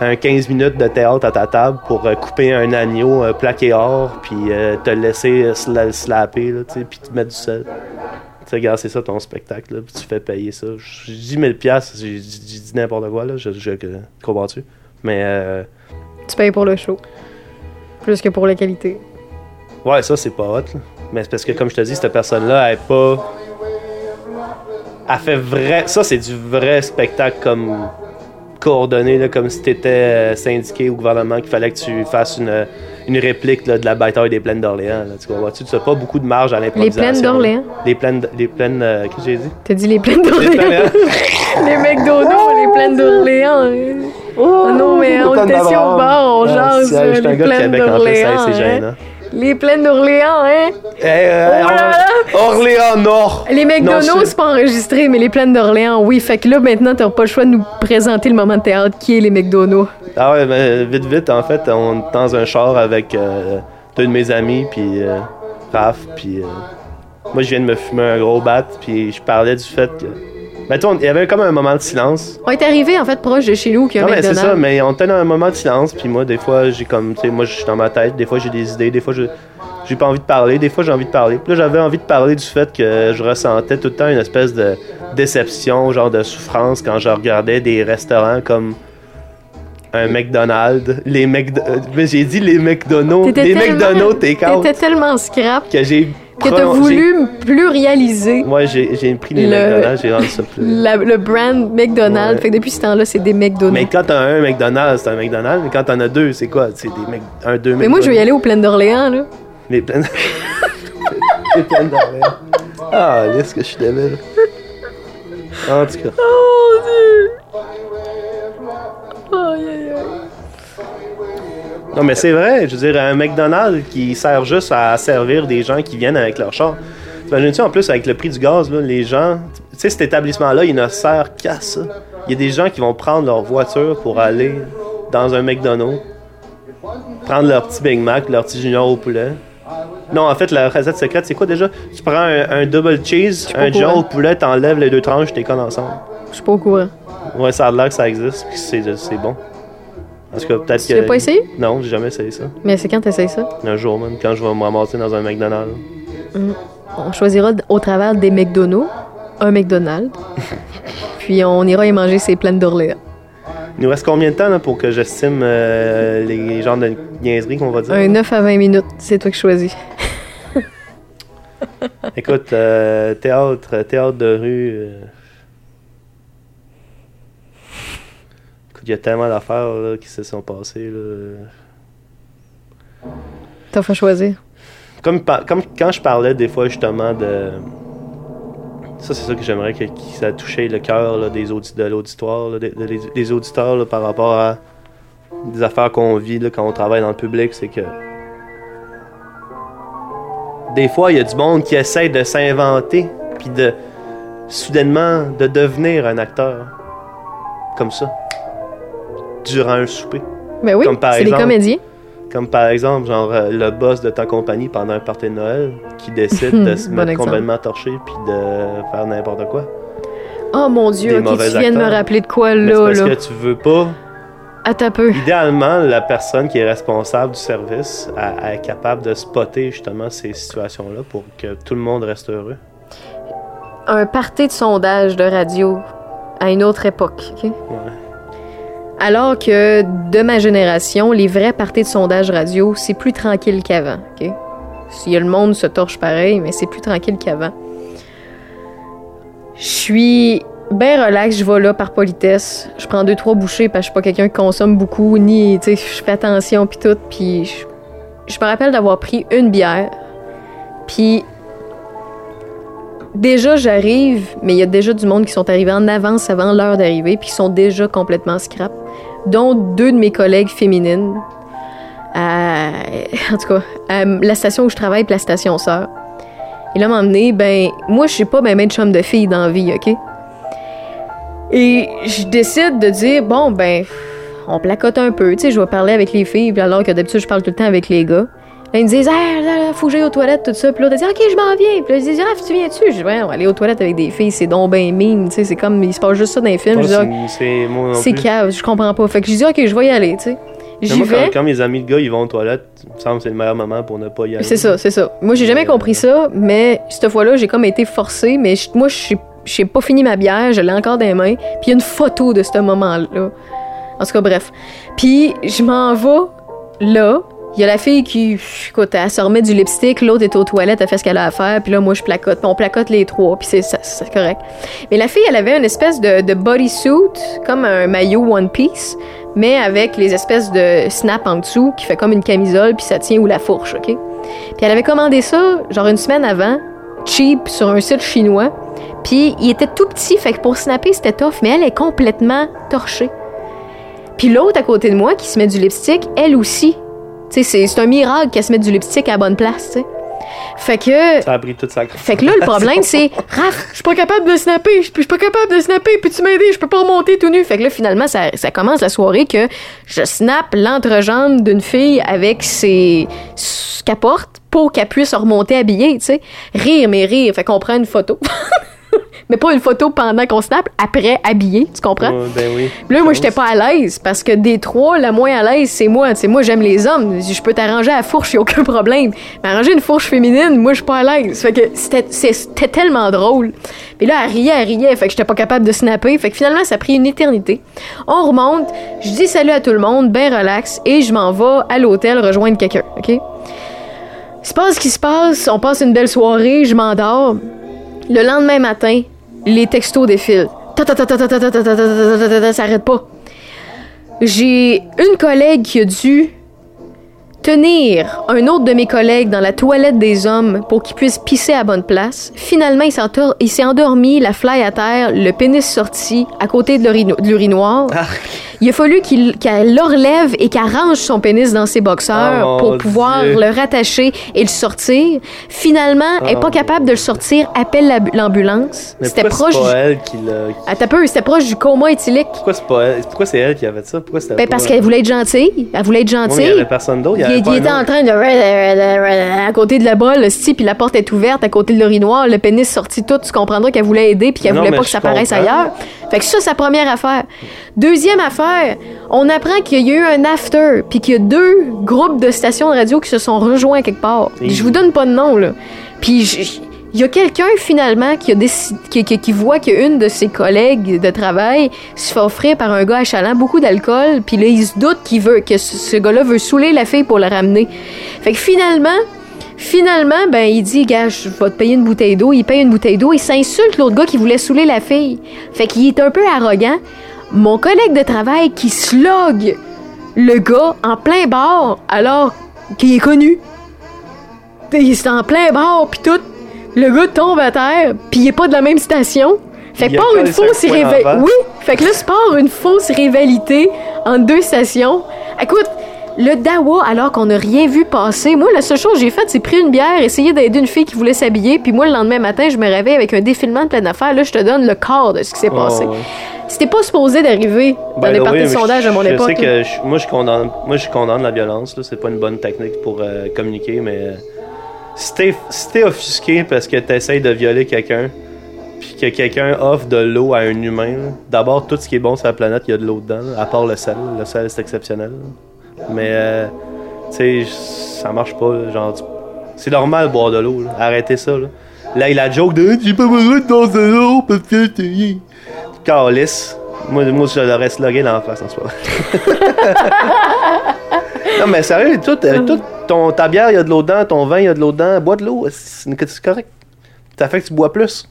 un 15 minutes de théâtre à ta table pour euh, couper un agneau euh, plaqué or, puis te laisser sla- slapper, là, tu sais, puis te mettre du sel. Tu sais, regarde, c'est ça ton spectacle, là, puis tu fais payer ça. Je dis 1000$, j'ai dit n'importe quoi, là, je, je, je- comprends-tu? Mais. Euh, Tu payes pour le show. Plus que pour la qualité. Ouais, ça, c'est pas hot. là. Mais c'est parce que, comme je te dis, cette personne-là, elle est pas. Elle fait vrai. Ça, c'est du vrai spectacle comme coordonné, là, comme si t'étais euh, syndiqué au gouvernement qu'il fallait que tu fasses une, une réplique là, de la bataille des plaines d'Orléans. Tu vois-tu? Tu n'as pas beaucoup de marge à l'improvisation. plaines d'Orléans? Les plaines. Les plaines. euh, Qu'est-ce que j'ai dit? T'as dit les plaines Les d'Orléans. *laughs* les McDonald's, les plaines d'Orléans. hein. Oh non, mais on était assis au bar, on jase. les plaines d'Orléans. c'est hein. Les plaines d'Orléans, hein? Hey, euh, Oh là là! Or- Orléans Nord! Les McDonald's, c'est- c'est pas enregistré, mais les plaines d'Orléans, oui. Fait que là, maintenant, t'as pas le choix de nous présenter le moment de théâtre qui est les McDonald's? Ah ouais, ben, vite, vite, en fait, on est dans un char avec euh, deux de mes amis, puis euh, Raph, puis euh, moi, je viens de me fumer un gros bat, puis je parlais du fait que... Ben, il y avait comme un moment de silence. On est arrivé, en fait, proche de chez nous, a Non, mais c'est ça, mais on était dans un moment de silence, puis moi, des fois, j'ai comme, tu sais, moi, je suis dans ma tête, des fois, j'ai des idées, des fois, je j'ai pas envie de parler, des fois, j'ai envie de parler. Puis là, j'avais envie de parler du fait que je ressentais tout le temps une espèce de déception, genre de souffrance, quand je regardais des restaurants comme un McDonald's, les McDo... euh, j'ai dit les McDonald's, les tellement- McDonald's take-out, T'étais tellement scrap que j'ai... que t'as prolongé- voulu plurialiser Moi, j'ai j'ai pris les Le- McDonald's, j'ai rendu ça plus... la- le brand McDonald's. Ouais. Fait que depuis ce temps-là, c'est des McDonald's. Mais quand t'as un McDonald's, c'est un McDonald's, mais quand t'en as deux, c'est quoi? C'est des Mc- un, deux Mais moi, je vais y aller aux plaines d'Orléans, là. Les plaines. *laughs* les plaines d'Orléans. Ah, laisse que je suis débile. En tout cas. Oh, Dieu! Aïe, aïe, aïe. Non, mais c'est vrai. Je veux dire, un McDonald's qui sert juste à servir des gens qui viennent avec leur char. T'imagines-tu, en plus, avec le prix du gaz, là, les gens. Tu sais, cet établissement-là, il ne sert qu'à ça. Il y a des gens qui vont prendre leur voiture pour aller dans un McDonald's, prendre leur petit Big Mac, leur petit Junior au poulet. Non, en fait, la recette secrète, c'est quoi déjà? Tu prends un, un double cheese, un Junior au poulet, t'enlèves les deux tranches, t'es collent ensemble. Je suis pas au courant. Ouais, ça a l'air que ça existe, puis c'est bon. Tout cas, peut-être Tu que. l'as pas essayé? Non, j'ai jamais essayé ça. Mais c'est quand t'essayes ça? Un jour, même, quand je vais me ramasser dans un McDonald's. On choisira au travers des McDonald's, un McDonald's, *laughs* puis on ira y manger ses plaines d'Orléans. Il nous reste combien de temps là, pour que j'estime euh, les genres de niaiseries qu'on va dire? Un 9 à 20 minutes, c'est toi qui choisis. *laughs* Écoute, euh, théâtre, théâtre de rue. euh, Écoute, il y a tellement d'affaires là, qui se sont passées. Là. T'as fait choisir. Comme, quand je parlais des fois justement de. Ça, c'est ça que j'aimerais que, que ça touchait le cœur des audi- de l'auditoire, là, des, de- des- des auditeurs là, par rapport à des affaires qu'on vit là, quand on travaille dans le public, c'est que. Des fois, il y a du monde qui essaie de s'inventer, puis de. soudainement, de devenir un acteur. Comme ça. Durant un souper. Ben oui, c'est des comédiens. Comme par exemple, genre euh, le boss de ta compagnie pendant un party de Noël qui décide de *laughs* se Bon mettre exemple. complètement torché puis de faire n'importe quoi. Oh mon dieu, ok, tu viens de me rappeler de quoi Mais c'est là, parce là. que tu veux pas. Attends un peu. Idéalement, la personne qui est responsable du service elle- elle est capable de spotter justement ces situations-là pour que tout le monde reste heureux. Un party de sondage de radio à une autre époque, ok? Alors que de ma génération, les vrais parties de sondage radio, c'est plus tranquille qu'avant, ok? Si le monde se torche pareil, mais c'est plus tranquille qu'avant. Je suis bien relax, je vais là par politesse. Je prends deux, trois bouchées parce que je suis pas quelqu'un qui consomme beaucoup, ni, tu sais, je fais attention puis tout. Puis je me rappelle d'avoir pris une bière. Puis déjà j'arrive, mais il y a déjà du monde qui sont arrivés en avance avant l'heure d'arrivée, puis qui sont déjà complètement scrap, dont deux de mes collègues féminines. à- en tout cas, à la station où je travaille, puis la station sœur. Et là, m'emmener, ben, moi, je suis pas ben, ben de chum de fille dans la vie, OK? Et je décide de dire, bon, ben, on placote un peu. Tu sais, je vais parler avec les filles, alors que d'habitude, je parle tout le temps avec les gars. Là, ils me disent, ah, là, là, faut que j'aille aux toilettes, tout ça. Puis l'autre, elle dit, ok, je m'en viens. Puis là, ils disent, ah, tu viens-tu? Je dis, ouais, on va aller aux toilettes avec des filles, c'est donc ben mine. Tu sais, c'est comme, il se passe juste ça dans les films. Je dis, Ah, c'est- c'est c'est cave, je comprends pas. Fait que je dis, ok, je vais y aller, tu sais. J'y moi, vais. quand, quand mes amis de gars ils vont aux toilettes, il me semble que c'est le meilleur moment pour ne pas y aller. C'est ça, c'est ça. Moi, j'ai jamais compris ça, mais cette fois-là, j'ai comme été forcée, mais je- moi, je j'ai pas fini ma bière, je l'ai encore dans les mains, puis il y a une photo de ce moment-là. En tout cas, bref. Puis, je m'en vais là. Il y a la fille qui, écoute, elle se remet du lipstick, l'autre est aux toilettes, elle fait ce qu'elle a à faire, puis là, moi, je placote, on placote les trois, puis c'est c'est correct. Mais la fille, elle avait une espèce de, de bodysuit, comme un maillot One Piece, mais avec les espèces de snap en dessous, qui fait comme une camisole, puis ça tient où la fourche, OK? Puis elle avait commandé ça, genre une semaine avant, cheap, sur un site chinois. Puis il était tout petit, fait que pour snapper, c'était tough, mais elle est complètement torchée. Puis l'autre à côté de moi, qui se met du lipstick, elle aussi. Tu sais, c'est- c'est un miracle qu'elle se mette du lipstick à la bonne place, tu sais. Fait que... Ça a pris toute sa Fait que là, le problème, c'est *laughs* Raph, je suis pas capable de snapper, je suis pas capable de snapper, peux-tu m'aider? Je peux pas remonter tout nu. Fait que là, finalement, ça, ça commence la soirée que je snap l'entrejambe d'une fille avec ses ce qu'elle porte pour qu'elle puisse remonter habillée, tu sais. Rire, mais rire. Fait qu'on prend une photo. *laughs* mais pas une photo pendant qu'on snap, après habillée, tu comprends? Ouais, ben oui. Là, moi, j'étais pas à l'aise parce que des trois, la moins à l'aise, c'est moi. Sais, moi, j'aime les hommes. Je peux t'arranger à la fourche, y a aucun problème. Mais arranger une fourche féminine, moi, je suis pas à l'aise. Fait que c'était tellement drôle. Puis là, elle riait, elle riait. Fait que j'étais pas capable de snapper. Fait que finalement, ça a pris une éternité. On remonte. Je dis salut à tout le monde, ben relax. Et je m'en vais à l'hôtel rejoindre quelqu'un, OK? Il se passe ce qui se passe. On passe une belle soirée. Je m'endors. Le lendemain matin, les textos défilent. Ça arrête pas. J'ai une collègue qui a dû tenir un autre de mes collègues dans la toilette des hommes pour qu'il puisse pisser à bonne place. Finalement, il s'est endormi, la fly à terre, le pénis sorti à côté de l'urino- de l'urinoir. Il a fallu qu'elle l'enlève et qu'elle range son pénis dans ses boxeurs Oh, pour pouvoir Dieu. le rattacher et le sortir. Finalement, elle n'est pas Oh. capable de le sortir, appelle la- l'ambulance. C'était proche. pas elle qui l'a. Peu, c'était proche du coma éthylique. Pourquoi c'est pas elle? Pourquoi c'est elle qui a fait ça? Pourquoi Ben, pas- parce qu'elle voulait être gentille. Elle voulait être Ouais, gentille. Il y avait personne d'autre. Il y Il, était en train de à côté de la bolle, si, puis la porte est ouverte à côté de l'urinoir, le pénis sorti tout, tu comprendras qu'elle voulait aider puis qu'elle voulait pas que ça paraisse comprends. ailleurs. Fait que ça, c'est sa première affaire. Deuxième affaire, on apprend qu'il y a eu un after, puis qu'il y a deux groupes de stations de radio qui se sont rejoints quelque part. Et- Je vous donne pas de nom, là. Puis je- il y a quelqu'un finalement qui, a qui, voit qu'une de ses collègues de travail se fait offrir par un gars achalant beaucoup d'alcool, puis là il se doute qu'il veut que ce, gars-là veut saouler la fille pour la ramener. Fait que finalement, finalement, ben il dit gars, je vais te payer une bouteille d'eau. Il paye une bouteille d'eau. Il s'insulte l'autre gars qui voulait saouler la fille. Fait qu'il est un peu arrogant. Mon collègue de travail qui slog le gars en plein bar alors qu'il est connu. Il est en plein bar, puis tout. Le gars tombe à terre, puis il est pas de la même station. Fait que une fausse rivalité. Oui, fait que là, se part une fausse rivalité entre deux stations. Écoute, le Dawa, alors qu'on n'a rien vu passer, moi, la seule chose que j'ai faite, c'est pris une bière, essayer d'aider une fille qui voulait s'habiller, puis moi, le lendemain matin, je me réveille avec un défilement de pleine affaire. Là, je te donne le quart de ce qui s'est Oh, passé. C'était pas supposé d'arriver dans les parties de sondage je- à mon je époque. sais là. que je- moi, je condamne, moi, je condamne la violence. C'est pas une bonne technique pour euh, communiquer, mais euh, si t'es si offusqué parce que t'essayes de violer quelqu'un, puis que quelqu'un offre de l'eau à un humain, d'abord, tout ce qui est bon sur la planète, il y a de l'eau dedans, à part le sel. Le sel, c'est exceptionnel. Mais, euh, tu sais, ça marche pas. genre, c'est normal de boire de l'eau. Arrêtez ça. Là, là il a joke de J'ai pas besoin de danser de l'eau parce que t'es. Calice. Moi, moi, je l'aurais slogué dans la face en moment. *laughs* non, mais sérieux, tout, euh, tout ton, ta bière, il y a de l'eau dedans, ton vin, il y a de l'eau dedans, bois de l'eau, c'est correct. Ça fait que tu bois plus.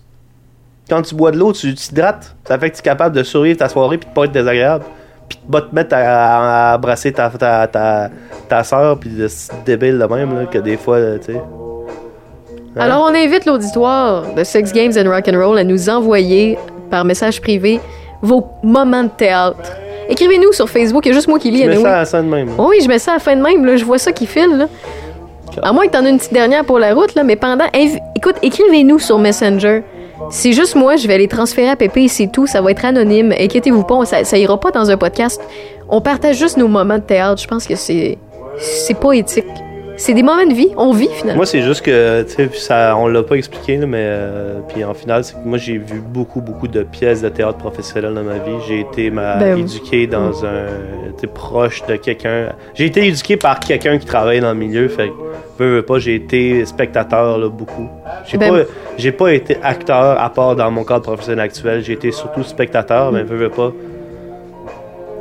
Quand tu bois de l'eau, tu t'hydrates. Ça fait que tu es capable de survivre ta soirée puis de pas être désagréable. Puis de pas te mettre à, à brasser ta, ta, ta, ta soeur puis de débile de même là, que des fois, tu sais. Hein? Alors, on invite l'auditoire de Sex Games and Rock'n'Roll à nous envoyer par message privé vos moments de théâtre. Écrivez-nous sur Facebook, il y a juste moi qui lis. Tu mets anyway. ça à la scène même. Oh oui, je mets ça à la fin de même, là. je vois ça qui file. Là. À moins que t'en aies une petite dernière pour la route, là, mais pendant. Écoute, écrivez-nous sur Messenger. C'est juste moi, je vais les transférer à Pépé et c'est tout. Ça va être anonyme. Inquiétez-vous pas, ça, ça ira pas dans un podcast. On partage juste nos moments de théâtre. Je pense que c'est c'est pas éthique. C'est des moments de vie. On vit finalement. Moi, c'est juste que, tu sais, ça, on l'a pas expliqué, là, mais euh, puis en final, c'est que moi, j'ai vu beaucoup, beaucoup de pièces de théâtre professionnelles dans ma vie. J'ai été ma, Ben oui. éduqué dans un, tu sais, proche de quelqu'un. J'ai été éduqué par quelqu'un qui travaille dans le milieu, fait que, veux, veux pas, j'ai été spectateur, là, beaucoup. J'ai Ben- pas, j'ai pas été acteur à part dans mon cadre professionnel actuel. J'ai été surtout spectateur, mais veux, veux pas.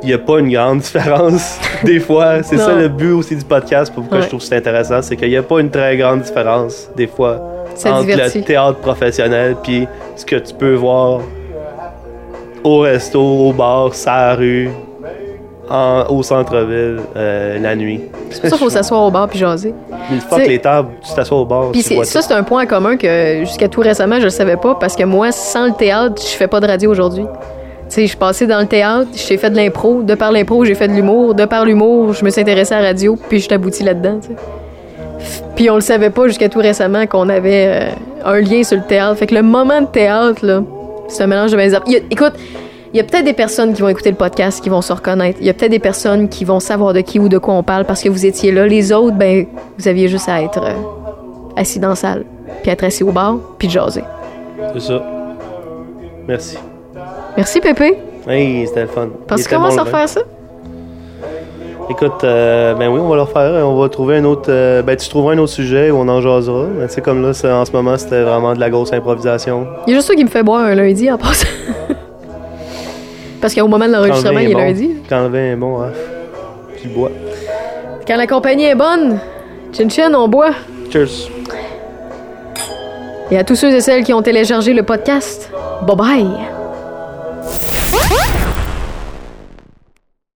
Il n'y a pas une grande *laughs* différence des fois. C'est ça le but aussi du podcast, pourquoi Ouais. je trouve ça intéressant, c'est qu'il n'y a pas une très grande différence des fois Ça entre divertit. le théâtre professionnel puis ce que tu peux voir au resto, au bar, sa rue, en- au centre-ville, euh, la nuit. C'est pour ça qu'il faut s'asseoir au bar puis jaser. Mais le fuck C'est- les tables, tu t'assois au bar, Puis ça, c'est un point en commun que jusqu'à tout récemment, je le savais pas parce que moi, sans le théâtre, je fais pas de radio aujourd'hui. Sais, je passée dans le théâtre, j'ai fait de l'impro. De par l'impro, j'ai fait de l'humour. De par l'humour, je me suis intéressée à la radio, puis je suis aboutie là-dedans. Puis on le savait pas jusqu'à tout récemment qu'on avait euh, un lien sur le théâtre. Fait que le moment de théâtre, là, c'est un mélange de mes Il Écoute, il y a peut-être des personnes qui vont écouter le podcast qui vont se reconnaître. Il y a peut-être des personnes qui vont savoir de qui ou de quoi on parle parce que vous étiez là. Les autres, ben, vous aviez juste à être euh, assis dans la salle, puis être assis au bar, puis jaser. C'est ça. Merci. Merci, Pépé. Hey, c'était le fun. Parce qu'on va se refaire ça? Écoute, euh, ben oui, on va le refaire. On va trouver un autre. euh, ben, tu trouveras un autre sujet où on en jasera. Mais tu sais, comme là, en ce moment, c'était vraiment de la grosse improvisation. Il y a juste ça qui me fait boire un lundi en passant. *laughs* Parce qu'au moment de l'enregistrement, le il est bon, lundi. Quand le vin est bon, hein, tu bois. Quand la compagnie est bonne, chin chin, on boit. Cheers. Et à tous ceux et celles qui ont téléchargé le podcast, bye bye.